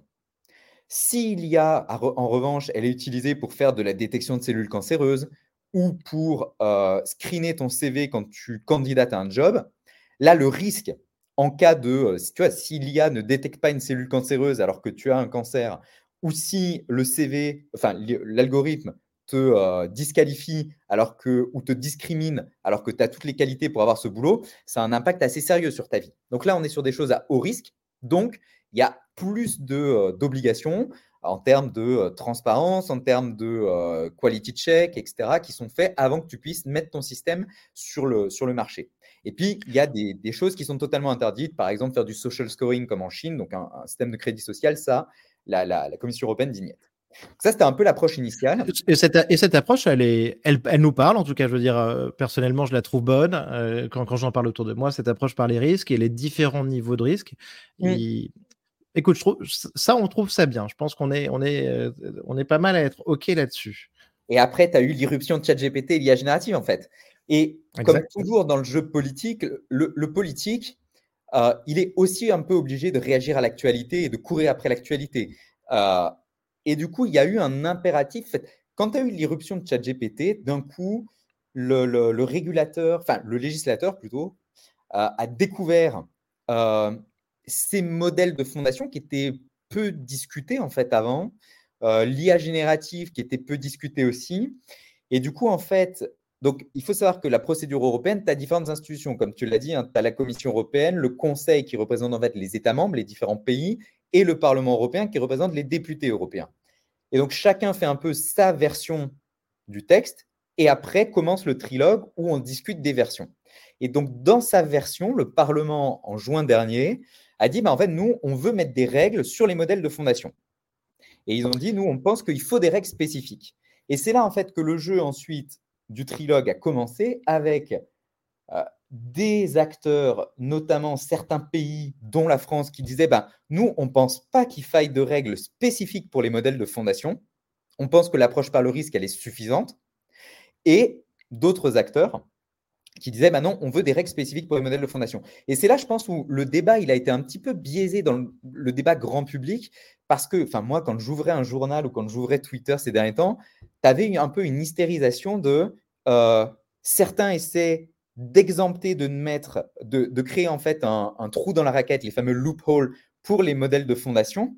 S'il y a, en revanche, elle est utilisée pour faire de la détection de cellules cancéreuses ou pour euh, screener ton CV quand tu candidates à un job, là, le risque en cas de, euh, si tu vois, si l'IA ne détecte pas une cellule cancéreuse alors que tu as un cancer, ou si le CV, enfin l'algorithme te euh, disqualifie alors que, ou te discrimine alors que tu as toutes les qualités pour avoir ce boulot, ça a un impact assez sérieux sur ta vie. Donc là, on est sur des choses à haut risque. Donc, il y a plus euh, d'obligations en termes de euh, transparence, en termes de quality check, etc., qui sont faits avant que tu puisses mettre ton système sur le, sur le marché. Et puis, il y a des, choses qui sont totalement interdites, par exemple faire du social scoring comme en Chine, donc un, système de crédit social, ça, la, la, la Commission européenne dit ça, c'était un peu l'approche initiale. Et cette, et cette, approche, elle, est, elle, elle, nous parle, en tout cas, je veux dire, euh, personnellement, je la trouve bonne. Euh, quand, quand j'en parle autour de moi, cette approche par les risques et les différents niveaux de risques. Écoute, je trouve, ça, on trouve ça bien. Je pense qu'on est, on est, euh, on est pas mal à être OK là-dessus. Et après, tu as eu l'irruption de ChatGPT et l'IA générative, en fait. Et comme toujours dans le jeu politique, le, le politique, il est aussi un peu obligé de réagir à l'actualité et de courir après l'actualité. Et du coup, il y a eu un impératif. Quand tu eu l'irruption de ChatGPT, d'un coup, le, régulateur, enfin le législateur plutôt, euh, a découvert euh, ces modèles de fondation qui étaient peu discutés en fait avant, euh, l'IA générative qui était peu discutée aussi. Et du coup, en fait, donc, il faut savoir que la procédure européenne, tu as différentes institutions. Comme tu l'as dit, hein, tu as la Commission européenne, le Conseil qui représente en fait les États membres, les différents pays, et le Parlement européen qui représente les députés européens. Et donc chacun fait un peu sa version du texte et après commence le trilogue où on discute des versions. Et donc dans sa version, le Parlement en juin dernier a dit bah, en fait nous on veut mettre des règles sur les modèles de fondation. Et ils ont dit nous on pense qu'il faut des règles spécifiques. Et c'est là en fait que le jeu ensuite du trilogue a commencé avec euh, des acteurs, notamment certains pays, dont la France, qui disaient ben, Nous, on ne pense pas qu'il faille de règles spécifiques pour les modèles de fondation. On pense que l'approche par le risque, elle est suffisante. Et d'autres acteurs qui disaient ben Non, on veut des règles spécifiques pour les modèles de fondation. Et c'est là, je pense, où le débat, il a été un petit peu biaisé dans le, débat grand public. Parce que, enfin, moi, quand j'ouvrais un journal ou quand j'ouvrais Twitter ces derniers temps, tu avais un peu une hystérisation de euh, certains essaient d'exempter, de mettre, de, créer en fait un, trou dans la raquette, les fameux loopholes pour les modèles de fondation.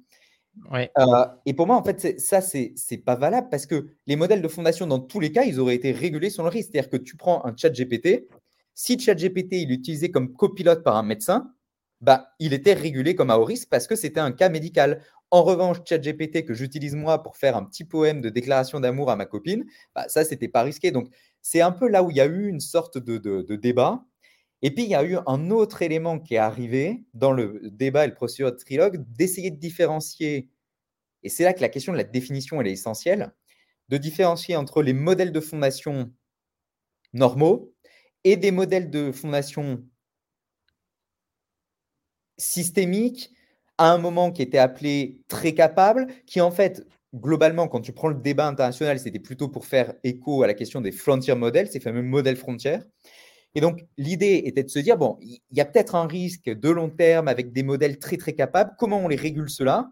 Euh, et pour moi, en fait, ça, c'est pas valable parce que les modèles de fondation, dans tous les cas, ils auraient été régulés sur le risque. C'est-à-dire que tu prends un chat GPT, si chat GPT il est utilisé comme copilote par un médecin, bah, il était régulé comme à haut risque parce que c'était un cas médical. En revanche, ChatGPT que j'utilise moi pour faire un petit poème de déclaration d'amour à ma copine, bah, ça, c'était pas risqué. Donc, c'est un peu là où il y a eu une sorte de, débat. Et puis, il y a eu un autre élément qui est arrivé dans le débat et le procédure de trilogue, d'essayer de différencier, et c'est là que la question de la définition elle est essentielle, de différencier entre les modèles de fondation normaux et des modèles de fondation systémiques à un moment qui était appelé très capable, qui en fait, globalement, quand tu prends le débat international, c'était plutôt pour faire écho à la question des frontier models, ces fameux modèles frontières. Et donc, l'idée était de se dire, bon, il y a peut-être un risque de long terme avec des modèles très, très capables. Comment on les régule cela?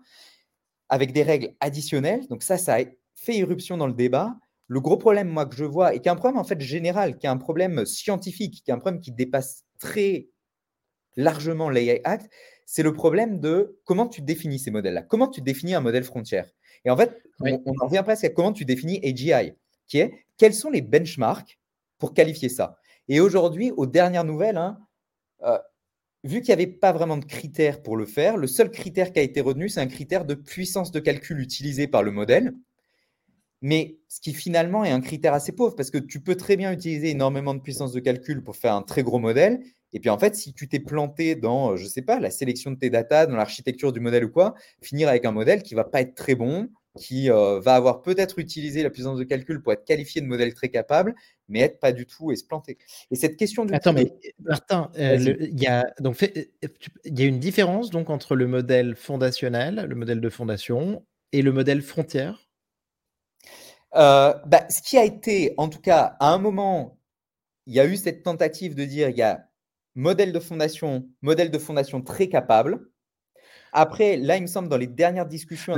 Avec des règles additionnelles. Donc ça, ça a fait irruption dans le débat. Le gros problème, moi, que je vois, et qui est un problème en fait général, qui est un problème scientifique, qui est un problème qui dépasse très largement l'AI Act, c'est le problème de comment tu définis ces modèles-là. Comment tu définis un modèle frontière? Et en fait, on, on, en revient presque à comment tu définis AGI, qui est quels sont les benchmarks pour qualifier ça? Et aujourd'hui, aux dernières nouvelles, hein, euh, vu qu'il n'y avait pas vraiment de critères pour le faire, le seul critère qui a été retenu, c'est un critère de puissance de calcul utilisé par le modèle. Mais ce qui finalement est un critère assez pauvre, parce que tu peux très bien utiliser énormément de puissance de calcul pour faire un très gros modèle. Et puis en fait, si tu t'es planté dans, euh, je ne sais pas, la sélection de tes datas, dans l'architecture du modèle ou quoi, finir avec un modèle qui ne va pas être très bon, qui euh, va avoir peut-être utilisé la puissance de calcul pour être qualifié de modèle très capable, mais être pas du tout et se planter. Et cette question du Attends, mais Martin, euh, il y, a, donc, y a une différence donc entre le modèle fondationnel, le modèle de fondation, et le modèle frontière? Euh, bah, Ce qui a été, en tout cas, à un moment, il y a eu cette tentative de dire il y a modèle de fondation, modèle de fondation très capable, après, là, il me semble, dans les dernières discussions.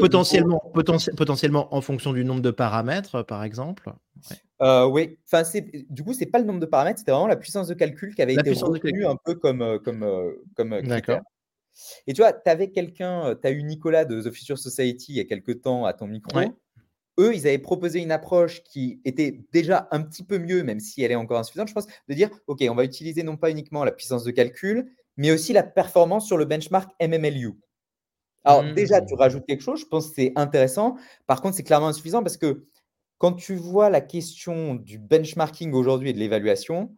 potentiellement, potentiellement en fonction du nombre de paramètres, par exemple. Euh, oui, enfin, du coup, c'est pas le nombre de paramètres, c'était vraiment la puissance de calcul qui avait été retenue un peu comme, euh, comme, euh, comme critère. Et tu vois, tu avais quelqu'un, tu as eu Nicolas de The Future Society il y a quelques temps à ton micro. Eux, ils avaient proposé une approche qui était déjà un petit peu mieux, même si elle est encore insuffisante, je pense, de dire, OK, on va utiliser non pas uniquement la puissance de calcul, mais aussi la performance sur le benchmark MMLU. Alors déjà, tu rajoutes quelque chose, je pense que c'est intéressant. Par contre, c'est clairement insuffisant parce que quand tu vois la question du benchmarking aujourd'hui et de l'évaluation,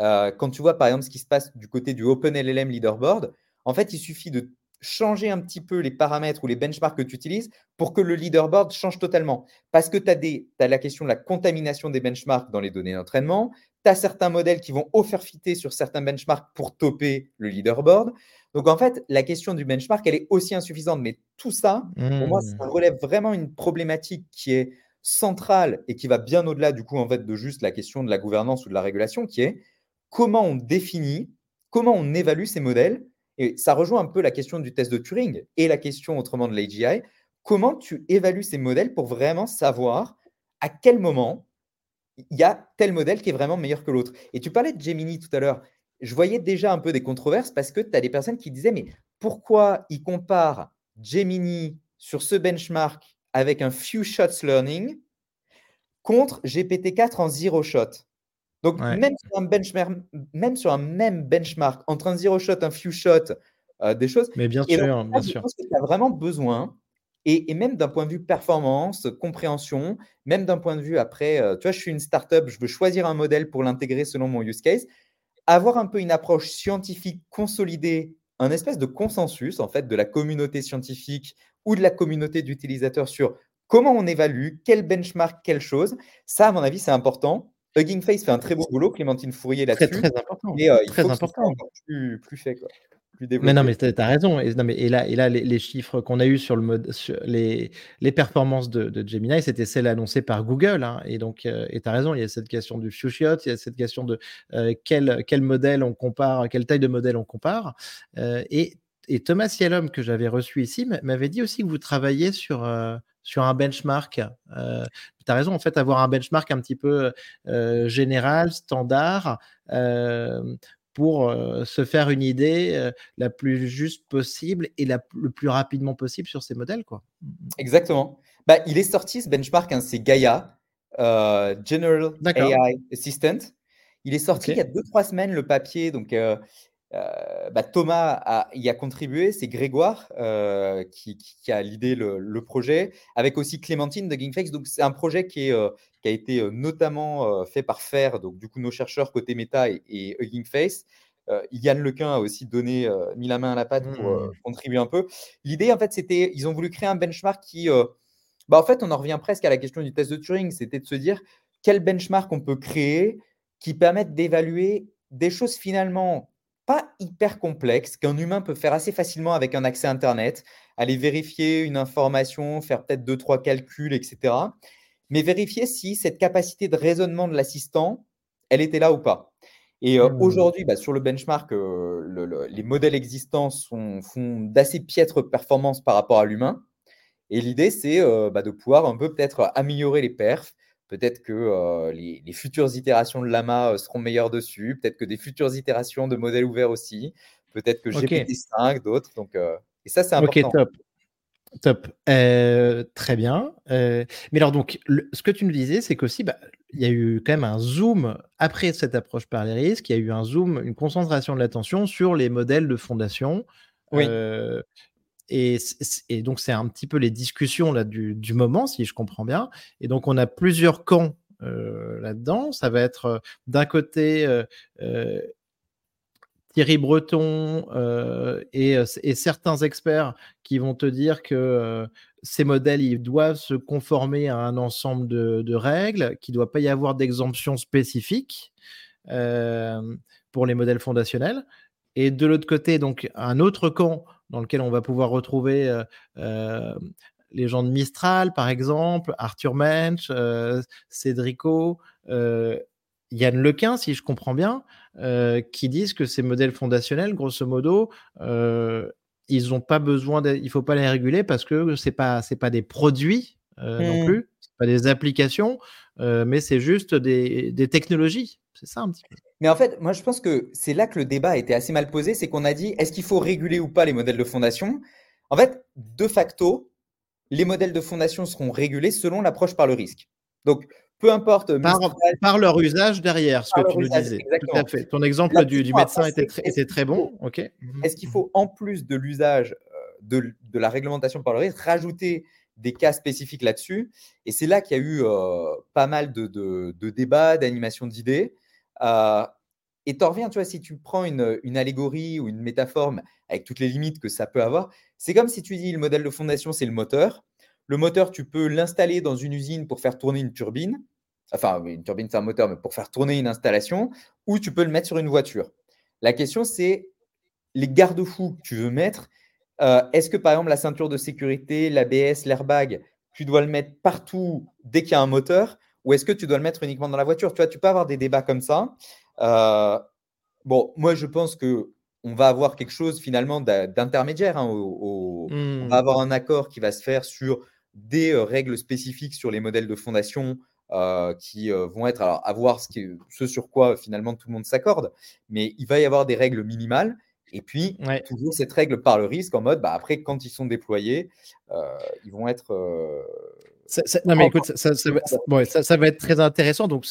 euh, quand tu vois par exemple ce qui se passe du côté du OpenLLM Leaderboard, en fait, il suffit de changer un petit peu les paramètres ou les benchmarks que tu utilises pour que le leaderboard change totalement. Parce que tu as, as, la question de la contamination des benchmarks dans les données d'entraînement, tu as certains modèles qui vont offerfiter sur certains benchmarks pour topper le leaderboard. Donc en fait, la question du benchmark, elle est aussi insuffisante. Mais tout ça, pour moi, ça mmh. relève vraiment une problématique qui est centrale et qui va bien au-delà du coup en fait de juste la question de la gouvernance ou de la régulation, qui est comment on définit, comment on évalue ces modèles. Et ça rejoint un peu la question du test de Turing et la question autrement de l'AGI. Comment tu évalues ces modèles pour vraiment savoir à quel moment il y a tel modèle qui est vraiment meilleur que l'autre? Et tu parlais de Gemini tout à l'heure. Je voyais déjà un peu des controverses parce que tu as des personnes qui disaient, mais pourquoi ils comparent Gemini sur ce benchmark avec un few shots learning contre GPT-4 en zero shot? Donc, même, sur un benchmark, même sur un même benchmark, entre un zero shot, un few shot, euh, des choses. Mais bien sûr, bien sûr. Je pense que tu as vraiment besoin et, même d'un point de vue performance, compréhension, même d'un point de vue après, euh, tu vois, je suis une startup, je veux choisir un modèle pour l'intégrer selon mon use case. Avoir un peu une approche scientifique consolidée, un espèce de consensus en fait de la communauté scientifique ou de la communauté d'utilisateurs sur comment on évalue, quel benchmark, quelle chose. Ça, à mon avis, c'est important. Hugging Face fait un très beau boulot, Clémentine Fourier là-dessus. Très, très important. Et, euh, il très faut important. plus, plus fait. Quoi. Mais non, mais tu as raison. Et, non, mais, et là, et là les, chiffres qu'on a eus sur, le mode, sur les, les performances de, de Gemini, c'était celles annoncées par Google. Hein. Et donc, euh, tu as raison, il y a cette question du few shot, il y a cette question de euh, quel, quel modèle on compare, quelle taille de modèle on compare. Euh, et, et, Thomas Yellum, que j'avais reçu ici, m'avait dit aussi que vous travaillez sur, sur un benchmark. tu as raison, en fait, avoir un benchmark un petit peu général, standard pour euh, se faire une idée euh, la plus juste possible et la, le plus rapidement possible sur ces modèles. Quoi. Exactement. Bah, il est sorti ce benchmark, hein, c'est Gaia, euh, General AI Assistant. Il est sorti il y a 2-3 semaines, le papier. Donc, bah, Thomas a, y a contribué, c'est Grégoire qui, qui, a l'idée le, le, projet, avec aussi Clémentine de GameFX. Donc, c'est un projet qui, est, qui a été notamment fait par FAIR, donc du coup nos chercheurs côté méta et, et. Yann Lequin a aussi donné, mis la main à la pâte pour mmh. contribuer un peu. L'idée, en fait, c'était, ils ont voulu créer un benchmark qui, bah, en fait, on en revient presque à la question du test de Turing, c'était de se dire quel benchmark on peut créer qui permette d'évaluer des choses finalement pas hyper complexe, qu'un humain peut faire assez facilement avec un accès Internet, aller vérifier une information, faire peut-être deux, trois calculs, etc. Mais vérifier si cette capacité de raisonnement de l'assistant, elle était là ou pas. Et euh, mmh. aujourd'hui, bah, sur le benchmark, euh, les modèles existants font d'assez piètres performances par rapport à l'humain. Et l'idée, c'est euh, bah, de pouvoir un peu peut-être améliorer les perfs. Peut-être que les, futures itérations de Lama seront meilleures dessus. Peut-être que des futures itérations de modèles ouverts aussi. Peut-être que GPT-5, d'autres. Donc, et ça, c'est important. Ok, top. Top. très bien. mais alors, donc, ce que tu nous disais, c'est qu'aussi, bah, il y a eu quand même un zoom après cette approche par les risques. Il y a eu un zoom, une concentration de l'attention sur les modèles de fondation. Oui. Et, donc, c'est un petit peu les discussions là, du, moment, si je comprends bien. Et donc, on a plusieurs camps là-dedans. Ça va être d'un côté Thierry Breton euh, euh, et, certains experts qui vont te dire que euh, ces modèles ils doivent se conformer à un ensemble de, règles, qu'il ne doit pas y avoir d'exemption spécifique pour les modèles fondationnels. Et de l'autre côté, donc un autre camp dans lequel on va pouvoir retrouver les gens de Mistral, par exemple, Arthur Mensch, Cédrico, Yann Lequin, si je comprends bien, qui disent que ces modèles fondationnels, grosso modo, ils n'ont pas besoin, il ne faut pas les réguler parce que ce n'est pas, pas des produits euh, non mmh. plus, ce pas des applications, mais c'est juste des, des technologies. C'est ça un petit peu. Mais en fait, moi je pense que c'est là que le débat a été assez mal posé, c'est qu'on a dit est-ce qu'il faut réguler ou pas les modèles de fondation? En fait, de facto, les modèles de fondation seront régulés selon l'approche par le risque. Donc, peu importe. Par, leur usage derrière, ce que tu nous disais. Tout à fait. Ton exemple du, médecin était, très bon. Ok. Mhm. Est-ce qu'il faut, en plus de l'usage euh, de, la réglementation par le risque, rajouter des cas spécifiques là-dessus? Et c'est là qu'il y a eu euh, pas mal de, débats, d'animations d'idées. Euh, et tu reviens, tu vois, si tu prends une, une, allégorie ou une métaphore avec toutes les limites que ça peut avoir, c'est comme si tu dis le modèle de fondation, c'est le moteur. Le moteur, tu peux l'installer dans une usine pour faire tourner une turbine. Enfin, une turbine, c'est un moteur, mais pour faire tourner une installation, ou tu peux le mettre sur une voiture. La question, c'est les garde-fous que tu veux mettre. Euh, est-ce que, par exemple, la ceinture de sécurité, l'ABS, l'airbag, tu dois le mettre partout dès qu'il y a un moteur? Ou est-ce que tu dois le mettre uniquement dans la voiture? Tu vois, tu peux avoir des débats comme ça. Euh, bon, moi, je pense que on va avoir quelque chose finalement d'intermédiaire. Hein, On va mmh. avoir un accord qui va se faire sur des règles spécifiques sur les modèles de fondation qui vont être à voir ce, ce, sur quoi finalement tout le monde s'accorde, mais il va y avoir des règles minimales. Et puis, toujours cette règle par le risque en mode, bah, après, quand ils sont déployés, ils vont être. Non, mais écoute, ça, ça, va être très intéressant. Donc,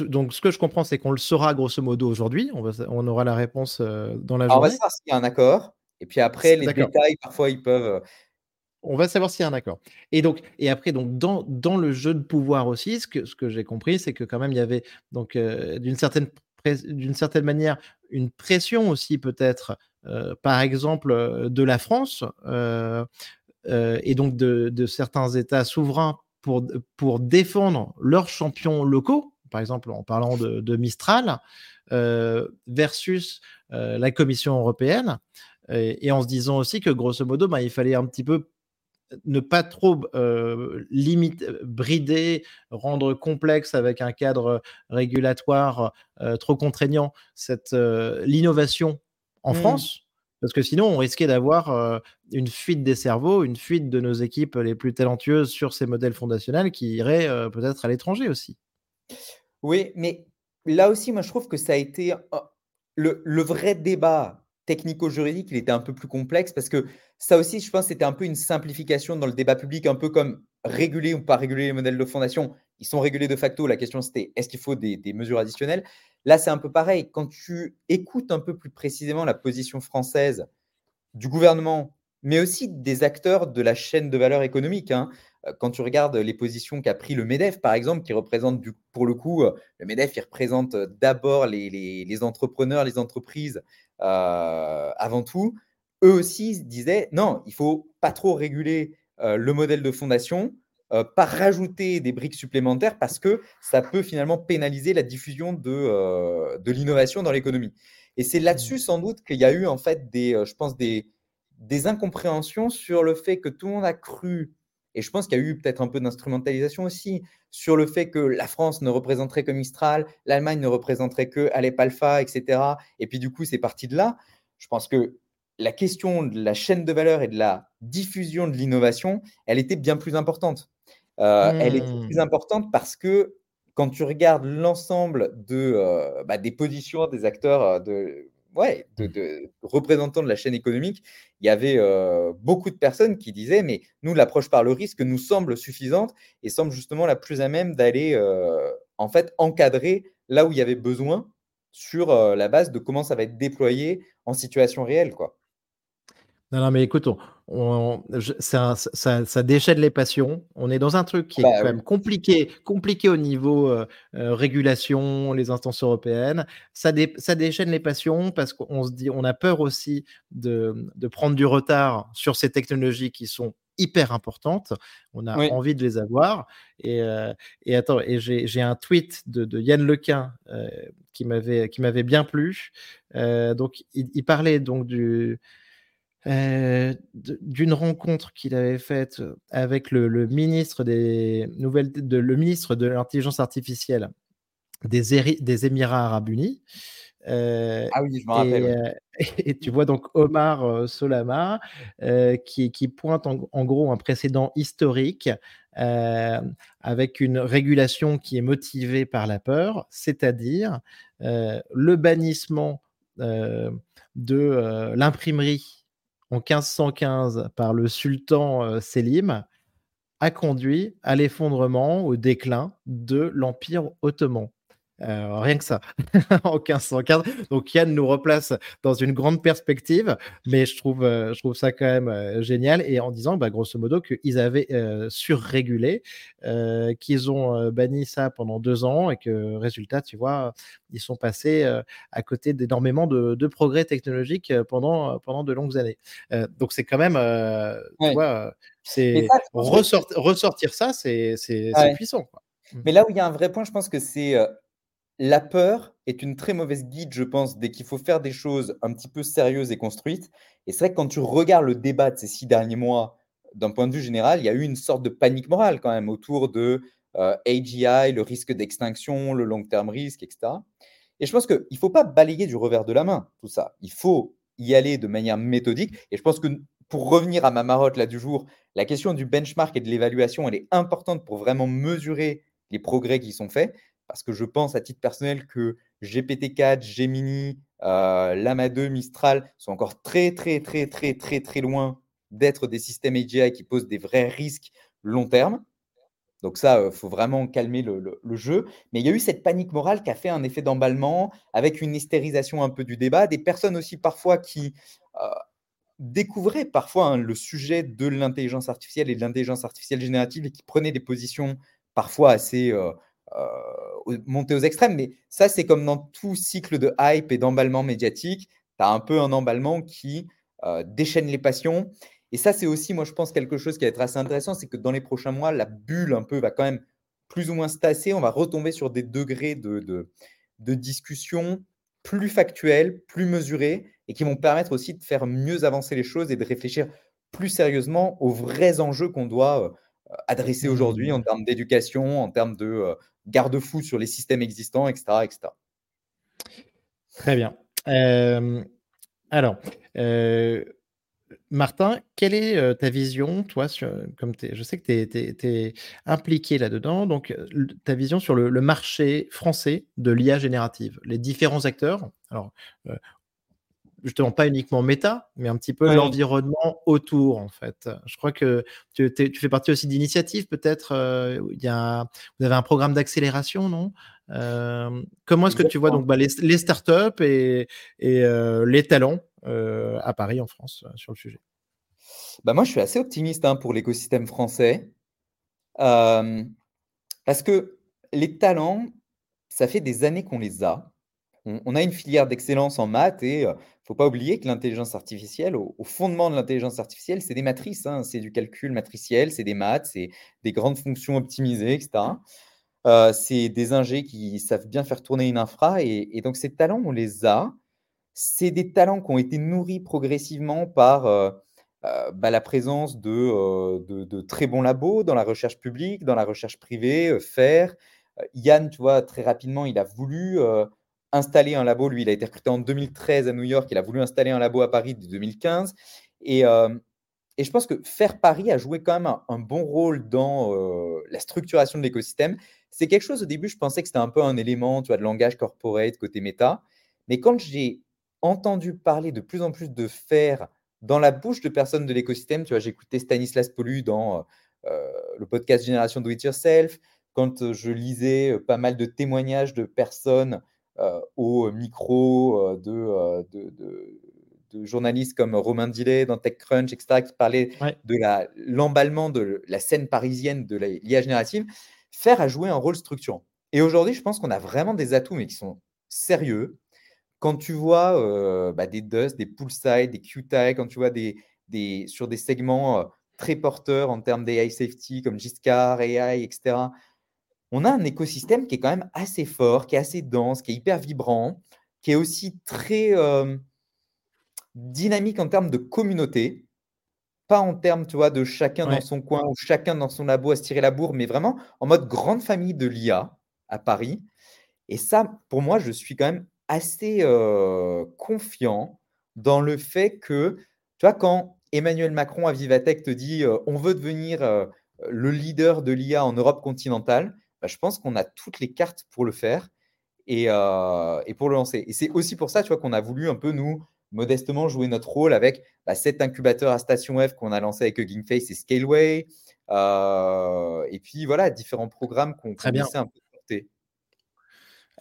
donc, ce que je comprends, c'est qu'on le saura grosso modo aujourd'hui. On, on, aura la réponse dans la journée. on va savoir s'il y a un accord. Et puis après, les détails, parfois, ils peuvent. On va savoir s'il y a un accord. Et donc, et après, donc, dans, dans le jeu de pouvoir aussi, ce que, ce que j'ai compris, c'est que quand même, il y avait donc euh, d'une certaine, d'une certaine manière une pression aussi peut-être, euh, par exemple, euh, de la France et donc de, de, certains États souverains pour, pour défendre leurs champions locaux, par exemple en parlant de, de Mistral, versus la Commission européenne. Et, en se disant aussi que grosso modo, bah, il fallait un petit peu ne pas trop euh, limiter, brider, rendre complexe avec un cadre régulatoire euh, trop contraignant cette euh, l'innovation en mmh. France, parce que sinon on risquait d'avoir une fuite des cerveaux, une fuite de nos équipes les plus talentueuses sur ces modèles fondationnels qui iraient peut-être à l'étranger aussi. Oui, mais là aussi, moi je trouve que ça a été oh, le, le vrai débat technico-juridique, il était un peu plus complexe parce que ça aussi, je pense, c'était un peu une simplification dans le débat public, un peu comme réguler ou pas réguler les modèles de fondation. Ils sont régulés de facto. La question, c'était est-ce qu'il faut des, mesures additionnelles? Là, c'est un peu pareil. Quand tu écoutes un peu plus précisément la position française du gouvernement, mais aussi des acteurs de la chaîne de valeur économique, hein, euh, quand tu regardes les positions qu'a pris le MEDEF, par exemple, qui représente, pour le coup, euh, le MEDEF, il représente d'abord les, entrepreneurs, les entreprises euh, avant tout, eux aussi disaient non, il faut pas trop réguler euh, le modèle de fondation, euh, pas rajouter des briques supplémentaires parce que ça peut finalement pénaliser la diffusion de, de l'innovation dans l'économie. Et c'est là-dessus sans doute qu'il y a eu en fait des, je pense des, des incompréhensions sur le fait que tout le monde a cru et je pense qu'il y a eu peut-être un peu d'instrumentalisation aussi sur le fait que la France ne représenterait que Mistral, l'Allemagne ne représenterait que Alep Alpha, etc. Et puis du coup, c'est parti de là. Je pense que la question de la chaîne de valeur et de la diffusion de l'innovation, elle était bien plus importante. Euh, elle était plus mmh. importante parce que quand tu regardes l'ensemble de, euh, bah, des positions des acteurs euh, de, ouais, mmh. de, représentants de la chaîne économique, il y avait beaucoup de personnes qui disaient, mais nous, l'approche par le risque nous semble suffisante et semble justement la plus à même d'aller en fait encadrer là où il y avait besoin sur la base de comment ça va être déployé en situation réelle. Quoi. Non, non, mais écoute, on, ça, ça, déchaîne les passions. On est dans un truc qui est bah quand même compliqué, compliqué au niveau euh, euh, régulation, les instances européennes. Ça, ça déchaîne les passions parce qu'on se dit, on a peur aussi de, de, prendre du retard sur ces technologies qui sont hyper importantes. On a envie de les avoir. Et, euh, et attends, et j'ai un tweet de, de Yann Lequin qui m'avait bien plu. donc, il, il, parlait donc du euh, d'une rencontre qu'il avait faite avec le, ministre des nouvelles, de, le ministre de l'intelligence artificielle des, des, Émirats Arabes Unis. Euh, ah oui, je me rappelle. Euh, et, tu vois donc Omar Solama qui, qui, pointe en, gros un précédent historique avec une régulation qui est motivée par la peur, c'est-à-dire le bannissement de l'imprimerie en 1515 par le sultan euh, Selim a conduit à l'effondrement, au déclin de l'Empire ottoman. Euh, rien que ça, en 1515. Donc Yann nous replace dans une grande perspective, mais je trouve, euh, je trouve ça quand même euh, génial. Et en disant, bah, grosso modo, qu'ils avaient surrégulé, qu'ils ont banni ça pendant deux ans et que, résultat, tu vois, ils sont passés à côté d'énormément de, progrès technologiques pendant, pendant de longues années. donc c'est quand même, tu vois, c'est ressortir ça, c'est puissant. Quoi. Mais là où il y a un vrai point, je pense que c'est la peur est une très mauvaise guide, je pense, dès qu'il faut faire des choses un petit peu sérieuses et construites. Et c'est vrai que quand tu regardes le débat de ces six derniers mois, d'un point de vue général, il y a eu une sorte de panique morale quand même autour de euh, AGI, le risque d'extinction, le long-term risque, etc. Et je pense qu'il ne faut pas balayer du revers de la main tout ça. Il faut y aller de manière méthodique. Et je pense que pour revenir à ma marotte là du jour, la question du benchmark et de l'évaluation, elle est importante pour vraiment mesurer les progrès qui sont faits parce que je pense à titre personnel que GPT-4, Gemini, euh, Lama 2, Mistral sont encore très, très, très, très, très, très loin d'être des systèmes AGI qui posent des vrais risques long terme. Donc ça, il euh, faut vraiment calmer le, jeu. Mais il y a eu cette panique morale qui a fait un effet d'emballement, avec une hystérisation un peu du débat. Des personnes aussi parfois qui euh, découvraient parfois hein, le sujet de l'intelligence artificielle et de l'intelligence artificielle générative et qui prenaient des positions parfois assez monter aux extrêmes. Mais ça, c'est comme dans tout cycle de hype et d'emballement médiatique. Tu as un peu un emballement qui euh, déchaîne les passions. Et ça, c'est aussi, moi, je pense, quelque chose qui va être assez intéressant, c'est que dans les prochains mois, la bulle un peu va quand même plus ou moins se tasser. On va retomber sur des degrés de, de, de discussion plus factuels, plus mesurés, et qui vont permettre aussi de faire mieux avancer les choses et de réfléchir plus sérieusement aux vrais enjeux qu'on doit euh, adresser aujourd'hui en mmh. termes d'éducation, en termes de euh, garde-fous sur les systèmes existants, etc. etc. Très bien. Euh, alors, euh, Martin, quelle est euh, ta vision, toi, comme je sais que tu es, impliqué là-dedans, donc ta vision sur le, marché français de l'IA générative, les différents acteurs? Justement pas uniquement méta, mais un petit peu l'environnement autour en fait. Je crois que tu, fais partie aussi d'initiatives peut-être. Euh, il y a, vous avez un programme d'accélération, non? Euh, Comment est-ce que tu vois donc bah, les, startups et, et euh, les talents à Paris en France sur le sujet? Bah moi, je suis assez optimiste hein, pour l'écosystème français. Parce que les talents, ça fait des années qu'on les a on, a une filière d'excellence en maths et ne faut pas oublier que l'intelligence artificielle, au, fondement de l'intelligence artificielle, c'est des matrices, hein. c'est du calcul matriciel, c'est des maths, c'est des grandes fonctions optimisées, etc. c'est des ingés qui savent bien faire tourner une infra et, donc ces talents, on les a. c'est des talents qui ont été nourris progressivement par bah, la présence de, très bons labos dans la recherche publique, dans la recherche privée, faire. Yann, tu vois, très rapidement, il a voulu installer un labo. Lui, il a été recruté en 2013 à New York. Il a voulu installer un labo à Paris en 2015. Et, et je pense que faire Paris a joué quand même un, bon rôle dans la structuration de l'écosystème. C'est quelque chose au début, je pensais que c'était un peu un élément tu vois, de langage corporate côté méta. Mais quand j'ai entendu parler de plus en plus de faire dans la bouche de personnes de l'écosystème, tu vois, j'ai écouté Stanislas Polu dans le podcast Génération Do It Yourself, quand je lisais pas mal de témoignages de personnes au micro de, de, journalistes comme Romain Dillet dans TechCrunch, etc., qui parlaient de l'emballement de la scène parisienne de l'IA générative, faire a joué un rôle structurant. Et aujourd'hui, je pense qu'on a vraiment des atouts, mais qui sont sérieux. Quand tu vois bah, des Dust, des Poolside, des QTI, quand tu vois des, des, sur des segments très porteurs en termes d'AI safety comme Giscard, AI, etc., on a un écosystème qui est quand même assez fort, qui est assez dense, qui est hyper vibrant, qui est aussi très dynamique en termes de communauté. Pas en termes, tu vois, de chacun dans son coin ou chacun dans son labo à se tirer la bourre, mais vraiment en mode grande famille de l'IA à Paris. Et ça, pour moi, je suis quand même assez confiant dans le fait que, tu vois, quand Emmanuel Macron à Vivatech te dit on veut devenir le leader de l'IA en Europe continentale, bah, je pense qu'on a toutes les cartes pour le faire et, et pour le lancer. Et c'est aussi pour ça, tu vois, qu'on a voulu un peu nous modestement jouer notre rôle avec bah, cet incubateur à Station F qu'on a lancé avec Hugging Face et Scaleway. et puis voilà, différents programmes qu'on qu essaie un peu de porter.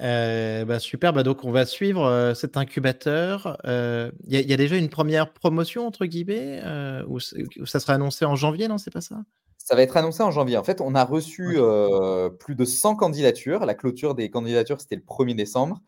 Euh, bah, super, bah, donc on va suivre euh, cet incubateur. Il euh, y, y, a déjà une première promotion, entre guillemets, ou, ça sera annoncé en janvier, non C'est pas ça? Ça va être annoncé en janvier. En fait, on a reçu plus de 100 candidatures. La clôture des candidatures, c'était le 1er décembre.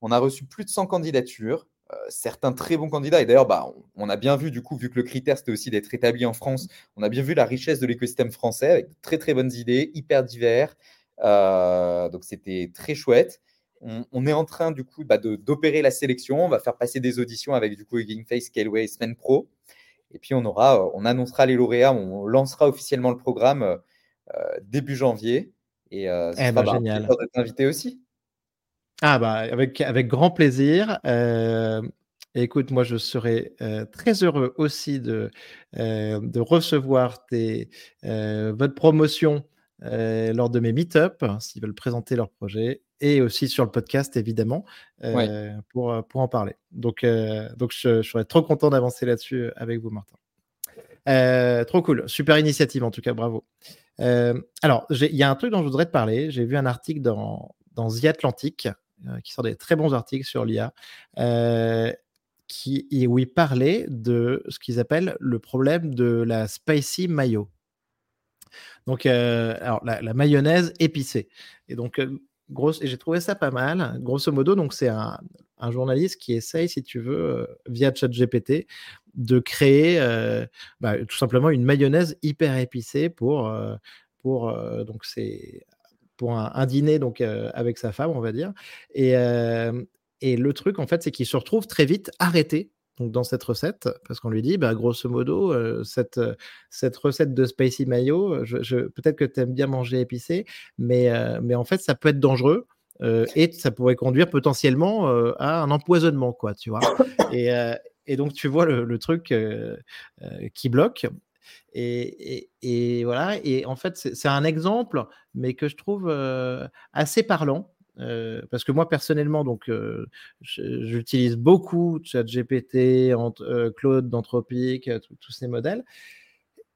On a reçu plus de 100 candidatures. certains très bons candidats. Et d'ailleurs, bah, on, a bien vu, du coup, vu que le critère, c'était aussi d'être établi en France, on a bien vu la richesse de l'écosystème français avec de très, très bonnes idées, hyper divers. donc, c'était très chouette on, est en train du coup bah, d'opérer la sélection. On va faire passer des auditions avec du coup Hugging Face, Scaleway, Semaine Pro. Et puis on aura, euh, on annoncera les lauréats, on lancera officiellement le programme euh, début janvier. Et euh, eh bah, génial. invité aussi. Ah bah avec, avec grand plaisir. écoute, moi je serai très heureux aussi de, de recevoir tes, votre promotion lors de mes meet-up, s'ils veulent présenter leur projet et aussi sur le podcast, évidemment, euh, pour, euh, pour en parler. Donc, euh, donc je, serais trop content d'avancer là-dessus avec vous, Martin. trop cool. Super initiative, en tout cas, bravo. alors, il y a un truc dont je voudrais te parler. J'ai vu un article dans, dans The Atlantic qui sort des très bons articles sur l'IA. Qui, où il parlait de ce qu'ils appellent le problème de la spicy mayo. Donc, alors, la, la, mayonnaise épicée. Et donc, grosse, et j'ai trouvé ça pas mal. Grosso modo, donc c'est un, journaliste qui essaye, si tu veux, euh, via ChatGPT, de créer euh, bah, tout simplement une mayonnaise hyper épicée pour, euh, pour donc c'est pour un, dîner donc avec sa femme, on va dire. Et, et le truc, en fait, c'est qu'il se retrouve très vite arrêté donc dans cette recette, parce qu'on lui dit, bah, grosso modo, cette, cette recette de spicy mayo, peut-être que tu aimes bien manger épicé, mais, mais en fait, ça peut être dangereux. et ça pourrait conduire potentiellement à un empoisonnement, quoi, tu vois? Et, donc, tu vois le, truc qui bloque. Et, voilà, et en fait, c'est un exemple, mais que je trouve assez parlant euh, parce que moi personnellement, donc, euh, j'utilise beaucoup ChatGPT, euh, Claude d'Anthropic, tous ces modèles.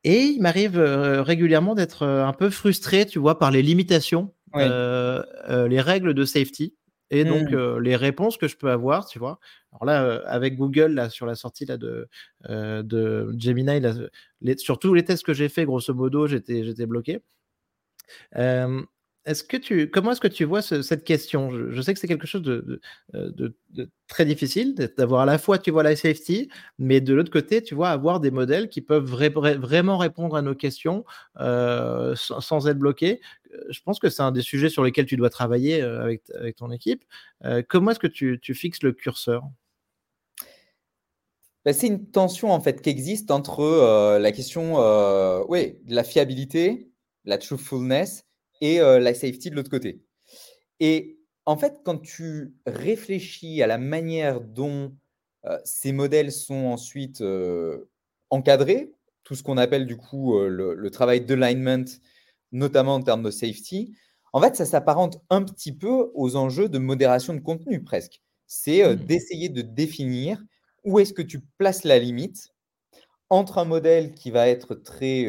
Et il m'arrive régulièrement d'être un peu frustré, tu vois, par les limitations, les règles de safety et donc mmh. les réponses que je peux avoir, tu vois. Alors là, avec Google, là, sur la sortie là, de, de Gemini, là, sur tous les tests que j'ai fait, grosso modo, j'étais bloqué. Est-ce que tu, comment est-ce que tu vois cette question? Je, sais que c'est quelque chose de, de, très difficile d'avoir à la fois, tu vois, la safety, mais de l'autre côté, tu vois, avoir des modèles qui peuvent vraiment répondre à nos questions euh, sans, être bloqués. Euh, je pense que c'est un des sujets sur lesquels tu dois travailler euh, avec, ton équipe. comment est-ce que tu, tu, fixes le curseur? Bah, c'est une tension en fait qui existe entre la question oui, de la fiabilité, la truthfulness et la safety de l'autre côté. Et en fait, quand tu réfléchis à la manière dont ces modèles sont ensuite encadrés, tout ce qu'on appelle du coup le, le travail d'alignment, notamment en termes de safety, en fait, ça s'apparente un petit peu aux enjeux de modération de contenu presque. C'est mmh. d'essayer de définir où est-ce que tu places la limite entre un modèle qui va être très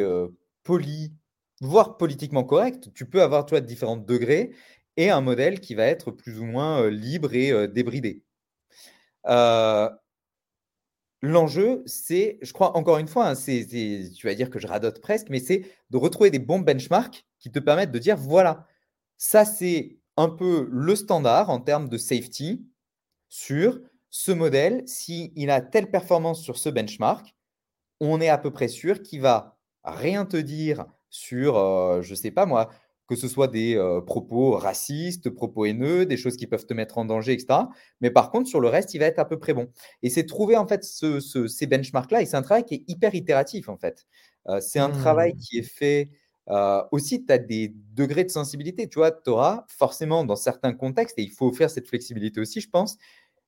poli, voire politiquement correct, tu peux avoir toi différents degrés, et un modèle qui va être plus ou moins libre et débridé. L'enjeu, c'est, je crois encore une fois, hein, tu vas dire que je radote presque, mais c'est de retrouver des bons benchmarks qui te permettent de dire, voilà, ça c'est un peu le standard en termes de safety sur ce modèle, s'il a telle performance sur ce benchmark, on est à peu près sûr qu'il va rien te dire sur, euh, je ne sais pas moi, que ce soit des euh, propos racistes, propos haineux, des choses qui peuvent te mettre en danger, etc. Mais par contre, sur le reste, il va être à peu près bon. Et c'est trouver en fait ces benchmarks-là, et c'est un travail qui est hyper itératif en fait. Euh, c'est un travail mmh. qui est fait aussi, tu as des degrés de sensibilité. Tu vois, tu auras forcément dans certains contextes, et il faut offrir cette flexibilité aussi, je pense,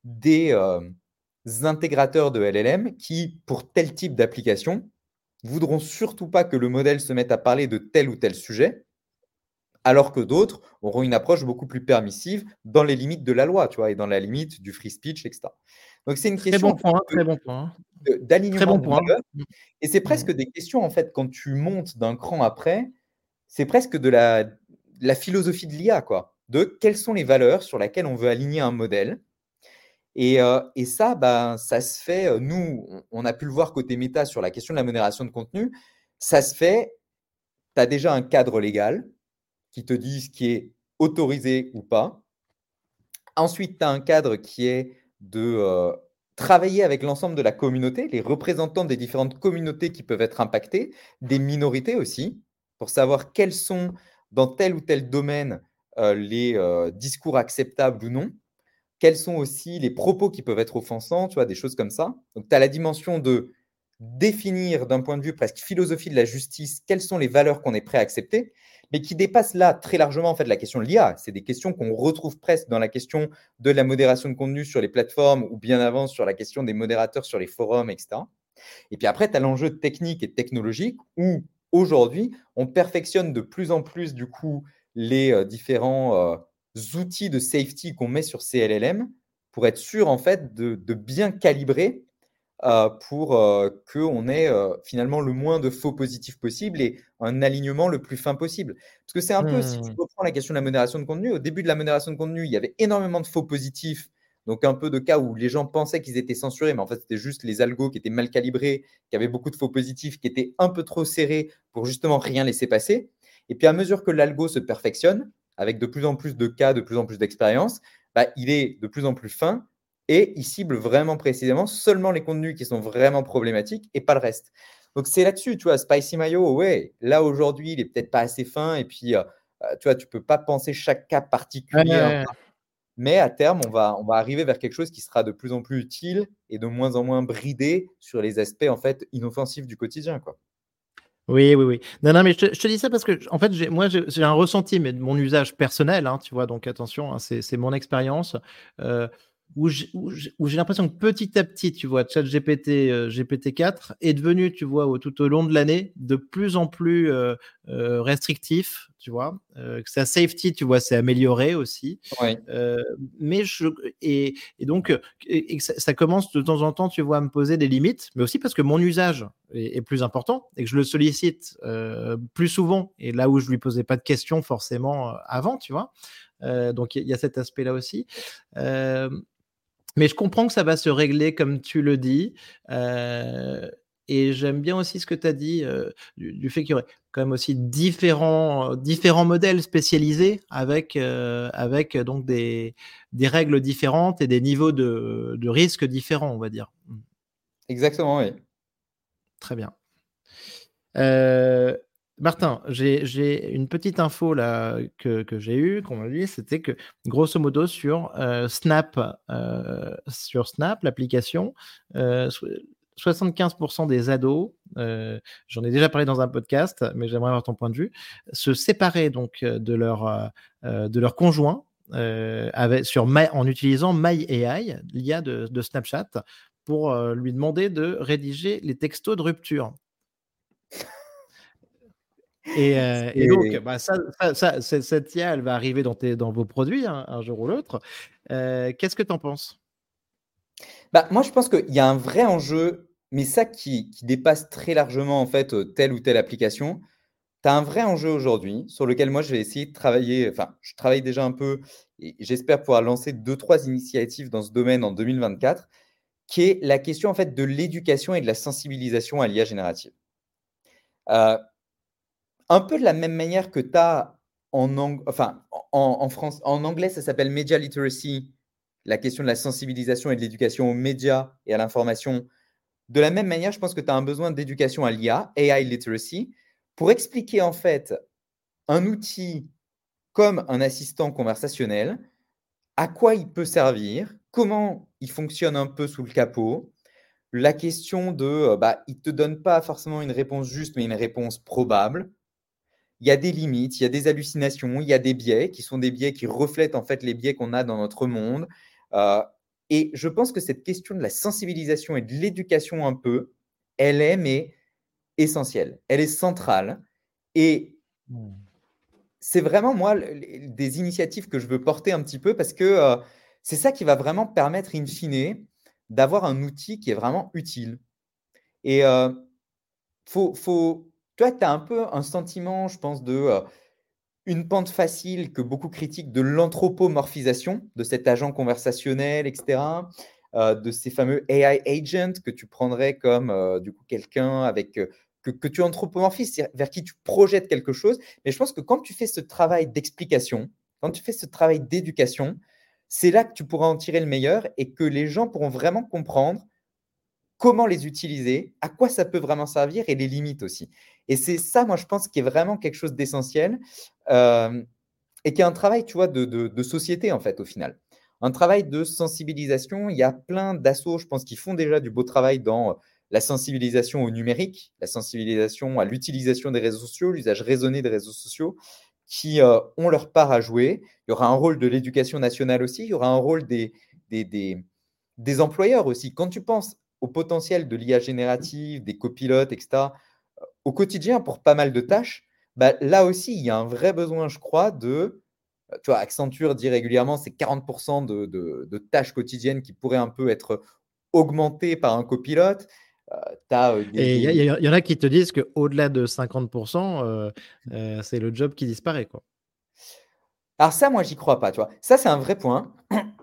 des intégrateurs de LLM qui, pour tel type d'application, voudront surtout pas que le modèle se mette à parler de tel ou tel sujet, alors que d'autres auront une approche beaucoup plus permissive dans les limites de la loi, tu vois, et dans la limite du free speech, etc. Donc c'est une très question bon point, très bon point. d'alignement bon et c'est presque mmh. des questions en fait quand tu montes d'un cran après, c'est presque de la, la philosophie de l'IA quoi, de quelles sont les valeurs sur lesquelles on veut aligner un modèle et, ça, ben, ça se fait, nous, on a pu le voir côté méta sur la question de la modération de contenu, ça se fait, tu as déjà un cadre légal qui te dit ce qui est autorisé ou pas. Ensuite, tu as un cadre qui est de travailler avec l'ensemble de la communauté, les représentants des différentes communautés qui peuvent être impactées, des minorités aussi, pour savoir quels sont dans tel ou tel domaine les discours acceptables ou non quels sont aussi les propos qui peuvent être offensants, tu vois, des choses comme ça. Donc, tu as la dimension de définir d'un point de vue presque philosophie de la justice quelles sont les valeurs qu'on est prêt à accepter, mais qui dépassent là très largement en fait la question de l'IA. C'est des questions qu'on retrouve presque dans la question de la modération de contenu sur les plateformes ou bien avant sur la question des modérateurs sur les forums, etc. Et puis après, tu as l'enjeu technique et technologique où aujourd'hui, on perfectionne de plus en plus du coup les euh, différents euh, outils de safety qu'on met sur CLLM pour être sûr en fait de, bien calibrer euh, pour euh, qu'on ait euh, finalement le moins de faux positifs possible et un alignement le plus fin possible. Parce que c'est un peu, si tu mmh. reprends la question de la modération de contenu, au début de la modération de contenu, il y avait énormément de faux positifs. Donc un peu de cas où les gens pensaient qu'ils étaient censurés, mais en fait c'était juste les algos qui étaient mal calibrés, qui avaient beaucoup de faux positifs, qui étaient un peu trop serrés pour justement rien laisser passer. Et puis à mesure que l'algo se perfectionne, avec de plus en plus de cas, de plus en plus d'expérience, bah, il est de plus en plus fin et il cible vraiment précisément seulement les contenus qui sont vraiment problématiques et pas le reste. Donc c'est là-dessus, tu vois, Spicy Mayo, ouais, là aujourd'hui, il est peut-être pas assez fin et puis, euh, euh, tu vois, tu peux pas penser chaque cas particulier. Mais à terme, on va, on va arriver vers quelque chose qui sera de plus en plus utile et de moins en moins bridé sur les aspects en fait inoffensifs du quotidien, quoi. Oui, oui, oui. Non, non, mais je te, dis ça parce que, en fait, moi, j'ai, un ressenti, mais de mon usage personnel, hein, tu vois, donc attention, hein, c'est, mon expérience, euh, où j'ai, l'impression que petit à petit, tu vois, ChatGPT euh, GPT-4 est devenu, tu vois, tout au long de l'année, de plus en plus euh, restrictif, tu vois, que sa safety, tu vois, s'est amélioré aussi. mais je, et, donc, et, ça, commence de temps en temps, tu vois, à me poser des limites, mais aussi parce que mon usage est, plus important et que je le sollicite plus souvent et là où je lui posais pas de questions forcément avant, tu vois. donc, il y, a cet aspect-là aussi. Mais je comprends que ça va se régler comme tu le dis. Et j'aime bien aussi ce que tu as dit du, fait qu'il y aurait quand même aussi différents, différents modèles spécialisés avec, avec donc des, des, règles différentes et des niveaux de, de risque différents, on va dire. Exactement, oui. Très bien. Martin, j'ai une petite info là que, j'ai eue, qu'on m'a dit, c'était que grosso modo sur euh, Snap, euh, sur Snap, l'application, 75% des ados, j'en ai déjà parlé dans un podcast, mais j'aimerais avoir ton point de vue, se séparaient donc de leur, conjoint avec, sur en utilisant MyAI, l'IA de Snapchat, pour lui demander de rédiger les textos de rupture. Et, euh, donc, bah, ça, cette IA, elle va arriver dans, tes, dans vos produits hein, un jour ou l'autre. Euh, qu'est-ce que tu en penses? Bah, Moi, je pense qu'il y a un vrai enjeu, mais ça qui, dépasse très largement en fait euh, telle ou telle application. Tu as un vrai enjeu aujourd'hui sur lequel moi, je vais essayer de travailler. Enfin, je travaille déjà un peu et j'espère pouvoir lancer deux, trois initiatives dans ce domaine en 2024, qui est la question en fait de l'éducation et de la sensibilisation à l'IA générative. Un peu de la même manière que tu as en, enfin, en, France, en anglais, ça s'appelle Media Literacy, la question de la sensibilisation et de l'éducation aux médias et à l'information. De la même manière, je pense que tu as un besoin d'éducation à l'IA, AI Literacy, pour expliquer en fait un outil comme un assistant conversationnel, à quoi il peut servir, comment il fonctionne un peu sous le capot, la question de, bah, il ne te donne pas forcément une réponse juste, mais une réponse probable, il y a des limites, il y a des hallucinations, il y a des biais qui sont des biais qui reflètent en fait les biais qu'on a dans notre monde. Euh, et je pense que cette question de la sensibilisation et de l'éducation un peu, elle est mais essentielle, elle est centrale. Et mmh. c'est vraiment moi des initiatives que je veux porter un petit peu parce que euh, c'est ça qui va vraiment permettre in fine d'avoir un outil qui est vraiment utile. Et euh, faut, faut, toi, tu as un peu un sentiment, je pense, de euh, une pente facile que beaucoup critiquent de l'anthropomorphisation de cet agent conversationnel, etc. Euh, de ces fameux AI agents que tu prendrais comme euh, du coup quelqu'un avec que, que, tu anthropomorphises, vers qui tu projettes quelque chose. Mais je pense que quand tu fais ce travail d'explication, quand tu fais ce travail d'éducation, c'est là que tu pourras en tirer le meilleur et que les gens pourront vraiment comprendre comment les utiliser, à quoi ça peut vraiment servir et les limites aussi. Et c'est ça, moi, je pense, qui est vraiment quelque chose d'essentiel euh, et qui est un travail, tu vois, de, société, en fait, au final. Un travail de sensibilisation. Il y a plein d'assauts, je pense, qui font déjà du beau travail dans la sensibilisation au numérique, la sensibilisation à l'utilisation des réseaux sociaux, l'usage raisonné des réseaux sociaux, qui euh, ont leur part à jouer. Il y aura un rôle de l'éducation nationale aussi, il y aura un rôle des, des, des employeurs aussi. Quand tu penses au potentiel de l'IA générative, des copilotes, etc., au quotidien pour pas mal de tâches, bah, là aussi, il y a un vrai besoin, je crois, de. Tu vois, Accenture dit régulièrement c'est 40% de, tâches quotidiennes qui pourraient un peu être augmentées par un copilote. Euh, euh, Et il y, en a qui te disent qu'au-delà de 50%, euh, c'est le job qui disparaît. Quoi. Alors ça, moi, j'y crois pas. Tu vois. Ça, c'est un vrai point.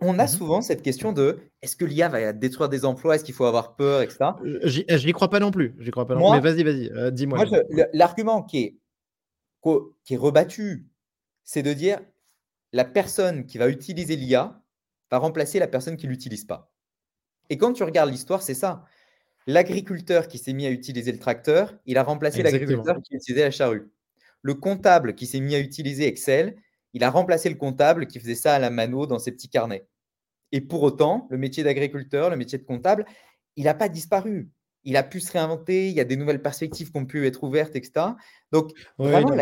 On a mmh souvent cette question de est-ce que l'IA va détruire des emplois? Est-ce qu'il faut avoir peur, etc. Je n'y crois pas non plus. J'y crois pas non Mais vas-y, vas-y, euh, dis-moi. L'argument qui est, qui est rebattu, c'est de dire la personne qui va utiliser l'IA va remplacer la personne qui ne l'utilise pas. Et quand tu regardes l'histoire, c'est ça. L'agriculteur qui s'est mis à utiliser le tracteur, il a remplacé l'agriculteur qui utilisait la charrue. Le comptable qui s'est mis à utiliser Excel, il a remplacé le comptable qui faisait ça à la mano dans ses petits carnets. Et pour autant, le métier d'agriculteur, le métier de comptable, il n'a pas disparu. Il a pu se réinventer, il y a des nouvelles perspectives qui ont pu être ouvertes, etc. Donc, vraiment,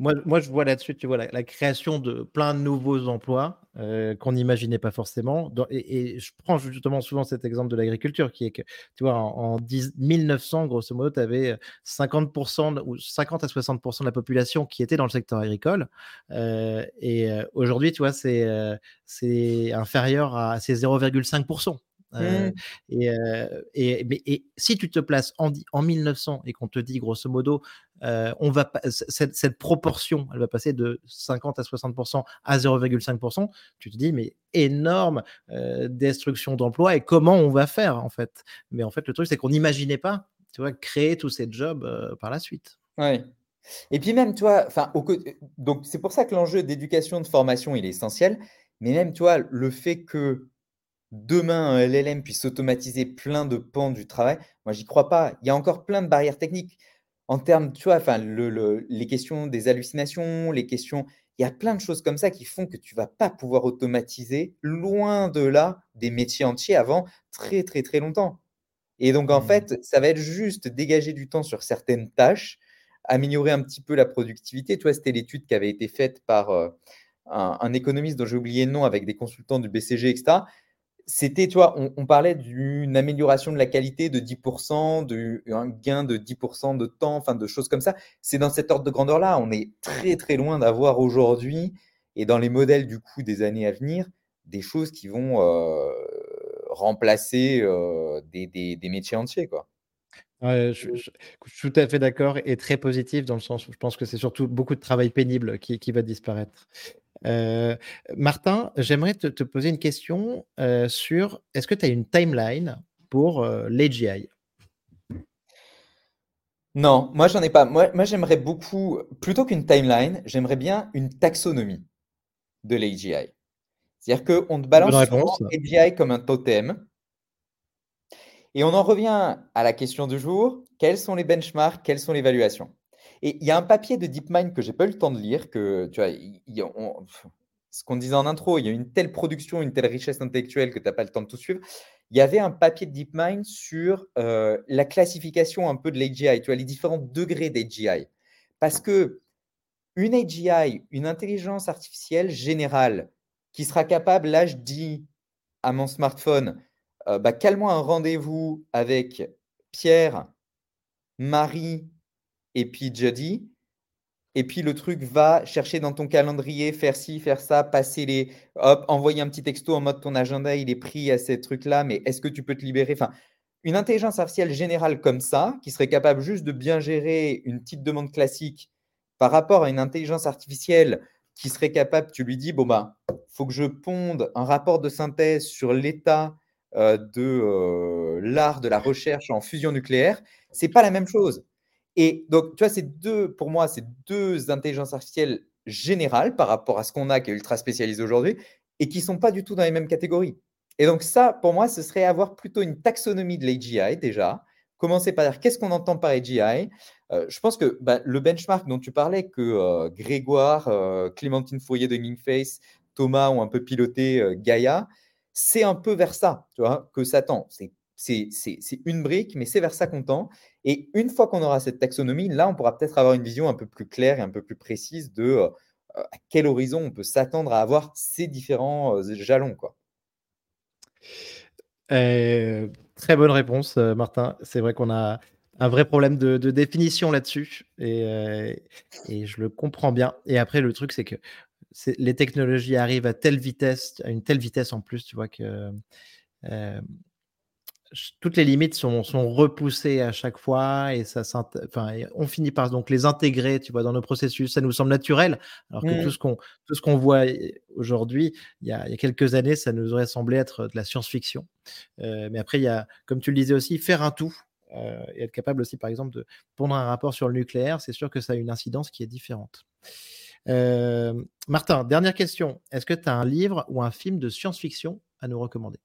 moi, moi, je vois là-dessus, tu vois, la, création de plein de nouveaux emplois euh, qu'on n'imaginait pas forcément. et, je prends justement souvent cet exemple de l'agriculture, qui est que, tu vois, en, 1900, grosso modo, tu avais 50% ou 50 à 60% de la population qui était dans le secteur agricole. Euh, et euh, aujourd'hui, tu vois, c'est inférieur à ces 0,5%. Mmh. et, et, mais, et, si tu te places en, en 1900 et qu'on te dit grosso modo, on va cette, cette, proportion, elle va passer de 50 à 60% à 0,5%, tu te dis mais énorme destruction d'emplois et comment on va faire en fait? Mais en fait le truc c'est qu'on n'imaginait pas, tu vois, créer tous ces jobs par la suite. Oui. Et puis même toi, enfin, donc c'est pour ça que l'enjeu d'éducation de formation il est essentiel. Mais même toi, le fait que demain un LLM puisse automatiser plein de pans du travail, moi j'y crois pas. Il y a encore plein de barrières techniques. en termes, tu vois, enfin, le le les questions des hallucinations, les questions il y a plein de choses comme ça qui font que tu vas pas pouvoir automatiser, loin de là, des métiers entiers avant très, très, très longtemps et donc en Mmh. fait, ça va être juste dégager du temps sur certaines tâches, améliorer un petit peu la productivité. Tu vois, c'était l'étude qui avait été faite par, heu, un un économiste dont j'ai oublié le nom avec des consultants du BCG et cetera. C'était, tu vois, on parlait d'une amélioration de la qualité de 10 de un gain de 10% de temps, enfin de choses comme ça. C'est dans cet ordre de grandeur-là. On est très, très loin d'avoir aujourd'hui et dans les modèles du coup des années à venir, des choses qui vont, heu, remplacer, heu, des des des métiers entiers, quoi. Ouais, je je je suis tout à fait d'accord et très positif dans le sens où je pense que c'est surtout beaucoup de travail pénible qui qui va disparaître. Heu, Martin, j'aimerais te te poser une question, heu, sur est-ce que tu as une timeline pour, heu, l'AGI? Non, moi j'en ai pas. Moi moi j'aimerais beaucoup plutôt qu'une timeline, j'aimerais bien une taxonomie de l'AGI. C'est-à-dire qu'on te balance souvent réponse. AGI comme un totem et on en revient à la question du jour, quels sont les benchmarks, quelles sont les évaluations? Et il y a un papier de DeepMind que j'ai pas eu le temps de lire, que tu vois, ce qu'on disait en intro, il y a une telle production, une telle richesse intellectuelle que tu as pas le temps de tout suivre. Il y avait un papier de DeepMind sur, heu, la classification un peu de l'AGI, tu vois, les différents degrés d'AGI. Parce qu'une AGI, une intelligence artificielle générale qui sera capable, là je dis à mon smartphone, heu, bah, cale-moi un rendez-vous avec Pierre, Marie et puis Jody et puis le truc va chercher dans ton calendrier, faire ci, faire ça, passer les hop, envoyer un petit texto en mode ton agenda, il est pris à ces trucs-là, mais est-ce que tu peux te libérer? Enfin, une intelligence artificielle générale comme ça, qui serait capable juste de bien gérer une petite demande classique par rapport à une intelligence artificielle qui serait capable, tu lui dis: «Bon, bah, faut que je ponde un rapport de synthèse sur l'état, de, heu, l'art de la recherche en fusion nucléaire», c'est pas la même chose. Et donc, tu vois, 2 pour moi, c'est 2 intelligences artificielles générales par rapport à ce qu'on a qui est ultra spécialisé aujourd'hui et qui sont pas du tout dans les mêmes catégories. Et donc ça, pour moi, ce serait avoir plutôt une taxonomie de l'AGI déjà. Commencer par dire qu'est-ce qu'on entend par AGI? Heu, je pense que, bah, le benchmark dont tu parlais que, Grégoire, Clémentine Fourier de Face, Thomas ont un peu piloté, Gaïa, c'est un peu vers ça, tu vois, que ça tend. C'est c'est une brique, mais c'est vers ça qu'on tend et une fois qu'on aura cette taxonomie, là, on pourra peut-être avoir une vision un peu plus claire et un peu plus précise de, heu, à quel horizon on peut s'attendre à avoir ces différents, heu, jalons, quoi. Heu, très bonne réponse, Martin. C'est vrai qu'on a un vrai problème de définition là-dessus et je le comprends bien et après le truc, c'est que les technologies arrivent à telle vitesse, à une telle vitesse en plus, tu vois que, ch toutes les limites sont sont repoussées à chaque fois et ça enfin on finit par donc les intégrer, tu vois, dans nos processus. Ça nous semble naturel, alors que tout Mmh. ce qu'on tout ce qu'on voit, eh, aujourd'hui, il y a il y a quelques années, ça nous aurait semblé être de la science-fiction. Heu, mais après, il y a, comme tu le disais aussi, faire un tout, et être capable aussi, par exemple, de pondre un rapport sur le nucléaire, c'est sûr que ça a une incidence qui est différente. Hem, Martin, dernière question. Est-ce que tu as un livre ou un film de science-fiction à nous recommander?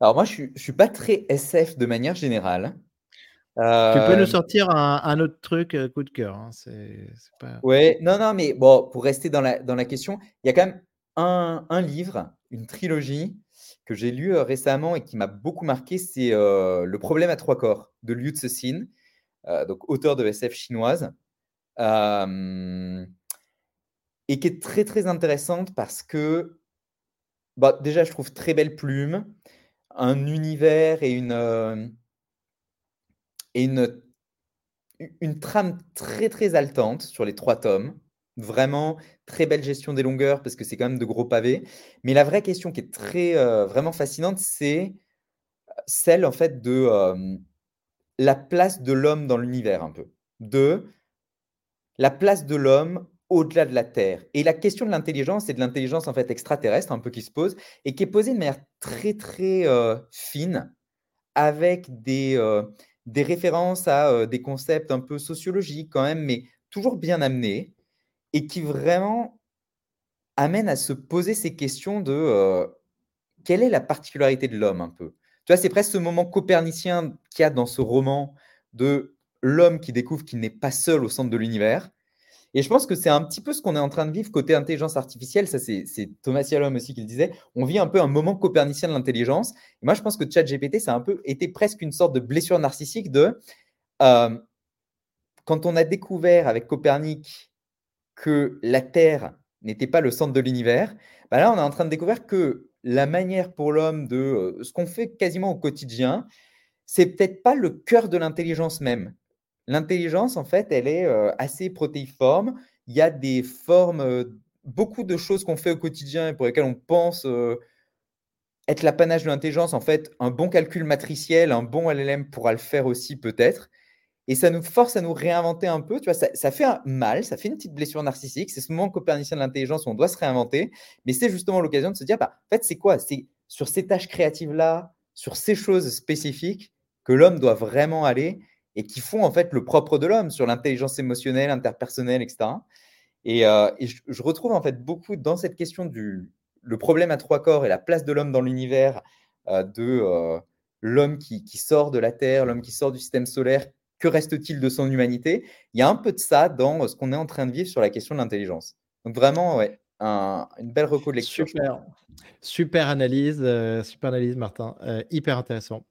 Alors moi, je suis je suis pas très SF de manière générale. Tu peux nous sortir un un autre truc, heu, coup de cœur, hein, c'est c'est pas ouais, non, non, mais bon, pour rester dans la dans la question, il y a quand même un un livre, une trilogie que j'ai lu, récemment et qui m'a beaucoup marqué, c'est, Le problème à 3 corps de Liu Cixin, donc auteur de SF chinoise. Hem et qui est très, très intéressante parce que, bah, déjà, je trouve très belle plume, un univers et une, hem et une une trame très, très haletante sur les 3 tomes. Vraiment très belle gestion des longueurs parce que c'est quand même de gros pavés. Mais la vraie question qui est très, heu, vraiment fascinante, c'est celle en fait de, la place de l'homme dans l'univers un peu. De La place de l'homme au-delà de la Terre et la question de l'intelligence et de l'intelligence, en fait, extraterrestre un peu qui se pose et qui est posée de manière très, très, heu, fine avec des, des références à, heu, des concepts un peu sociologiques quand même, mais toujours bien amenés et qui vraiment amènent à se poser ces questions de, quelle est la particularité de l'homme un peu? Tu vois, c'est presque ce moment copernicien qu'il y a dans ce roman de l'homme qui découvre qu'il n'est pas seul au centre de l'univers. Et je pense que c'est un petit peu ce qu'on est en train de vivre côté intelligence artificielle. Ça, c'est Thomas Yalom aussi qui le disait. On vit un peu un moment copernicien de l'intelligence. Moi, je pense que ChatGPT, ça a un peu été presque une sorte de blessure narcissique de euh, quand on a découvert avec Copernic que la Terre n'était pas le centre de l'univers, bah là, on est en train de découvrir que la manière pour l'homme de euh, ce qu'on fait quasiment au quotidien, c'est peut-être pas le cœur de l'intelligence même. L'intelligence, en fait, elle est euh, assez protéiforme. Il y a des formes, euh, beaucoup de choses qu'on fait au quotidien et pour lesquelles on pense être l'apanage de l'intelligence. En fait, un bon calcul matriciel, un bon LLM pourra le faire aussi peut-être. Et ça nous force à nous réinventer un peu. Tu vois, ça, fait un mal, ça fait une petite blessure narcissique. C'est ce moment copernicien de l'intelligence où on doit se réinventer. Mais c'est justement l'occasion de se dire, bah, en fait, c'est quoi? C'est sur ces tâches créatives-là, sur ces choses spécifiques que l'homme doit vraiment aller et qui font en fait le propre de l'homme sur l'intelligence émotionnelle, interpersonnelle, etc. Et, euh, je, retrouve en fait beaucoup dans cette question du le problème à trois corps et la place de l'homme dans l'univers, euh, de euh, l'homme qui, sort de la Terre, l'homme qui sort du système solaire, que reste-t-il de son humanité? Il y a un peu de ça dans ce qu'on est en train de vivre sur la question de l'intelligence. Donc vraiment, ouais, une belle lecture. Super, super analyse, super analyse, Martin, hyper intéressant.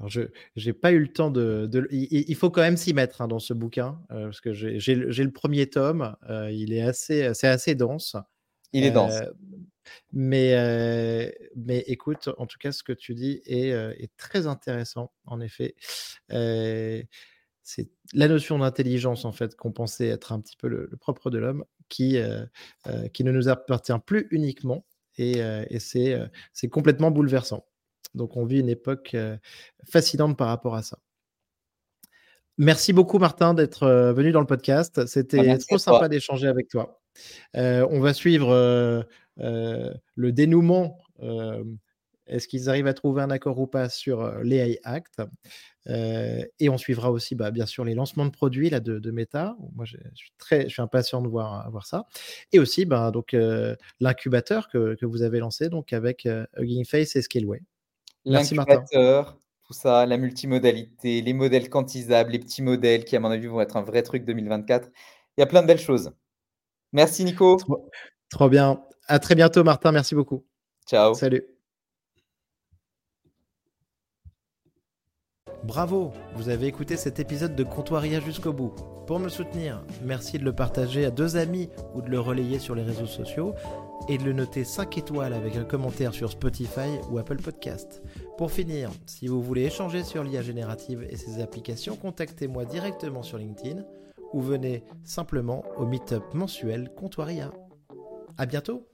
Alors je n'ai pas eu le temps de. Il, faut quand même s'y mettre hein, dans ce bouquin euh, parce que j'ai le premier tome. il est assez, c'est assez dense. Il est dense. Mais, mais écoute, en tout cas, ce que tu dis est, est très intéressant, en effet. c'est la notion d'intelligence, en fait, qu'on pensait être un petit peu le, propre de l'homme, qui, qui ne nous appartient plus uniquement. Et, et c'est complètement bouleversant. Donc, on vit une époque fascinante par rapport à ça. Merci beaucoup, Martin, d'être venu dans le podcast. Bah, C'était trop sympa d'échanger avec toi. on va suivre euh, le dénouement, euh, est-ce qu'ils arrivent à trouver un accord ou pas sur euh, l'AI Act Et on suivra aussi, bah, bien sûr, les lancements de produits là, de, Meta. Moi, je, suis très, je suis impatient de voir, voir ça. Et aussi, bah, donc l'incubateur que, que, vous avez lancé donc avec Hugging Face et Scaleway. L'incubateur, tout ça, la multimodalité, les modèles quantisables, les petits modèles qui, à mon avis, vont être un vrai truc 2024. Il y a plein de belles choses. Merci Nico. trop bien. À très bientôt, Martin. Merci beaucoup. Ciao. Salut. Bravo, vous avez écouté cet épisode de Comptoiria jusqu'au bout. Pour me soutenir, merci de le partager à deux amis ou de le relayer sur les réseaux sociaux et de le noter 5 étoiles avec un commentaire sur Spotify ou Apple Podcast. Pour finir, si vous voulez échanger sur l'IA générative et ses applications, contactez-moi directement sur LinkedIn ou venez simplement au meet-up mensuel Comptoiria. À bientôt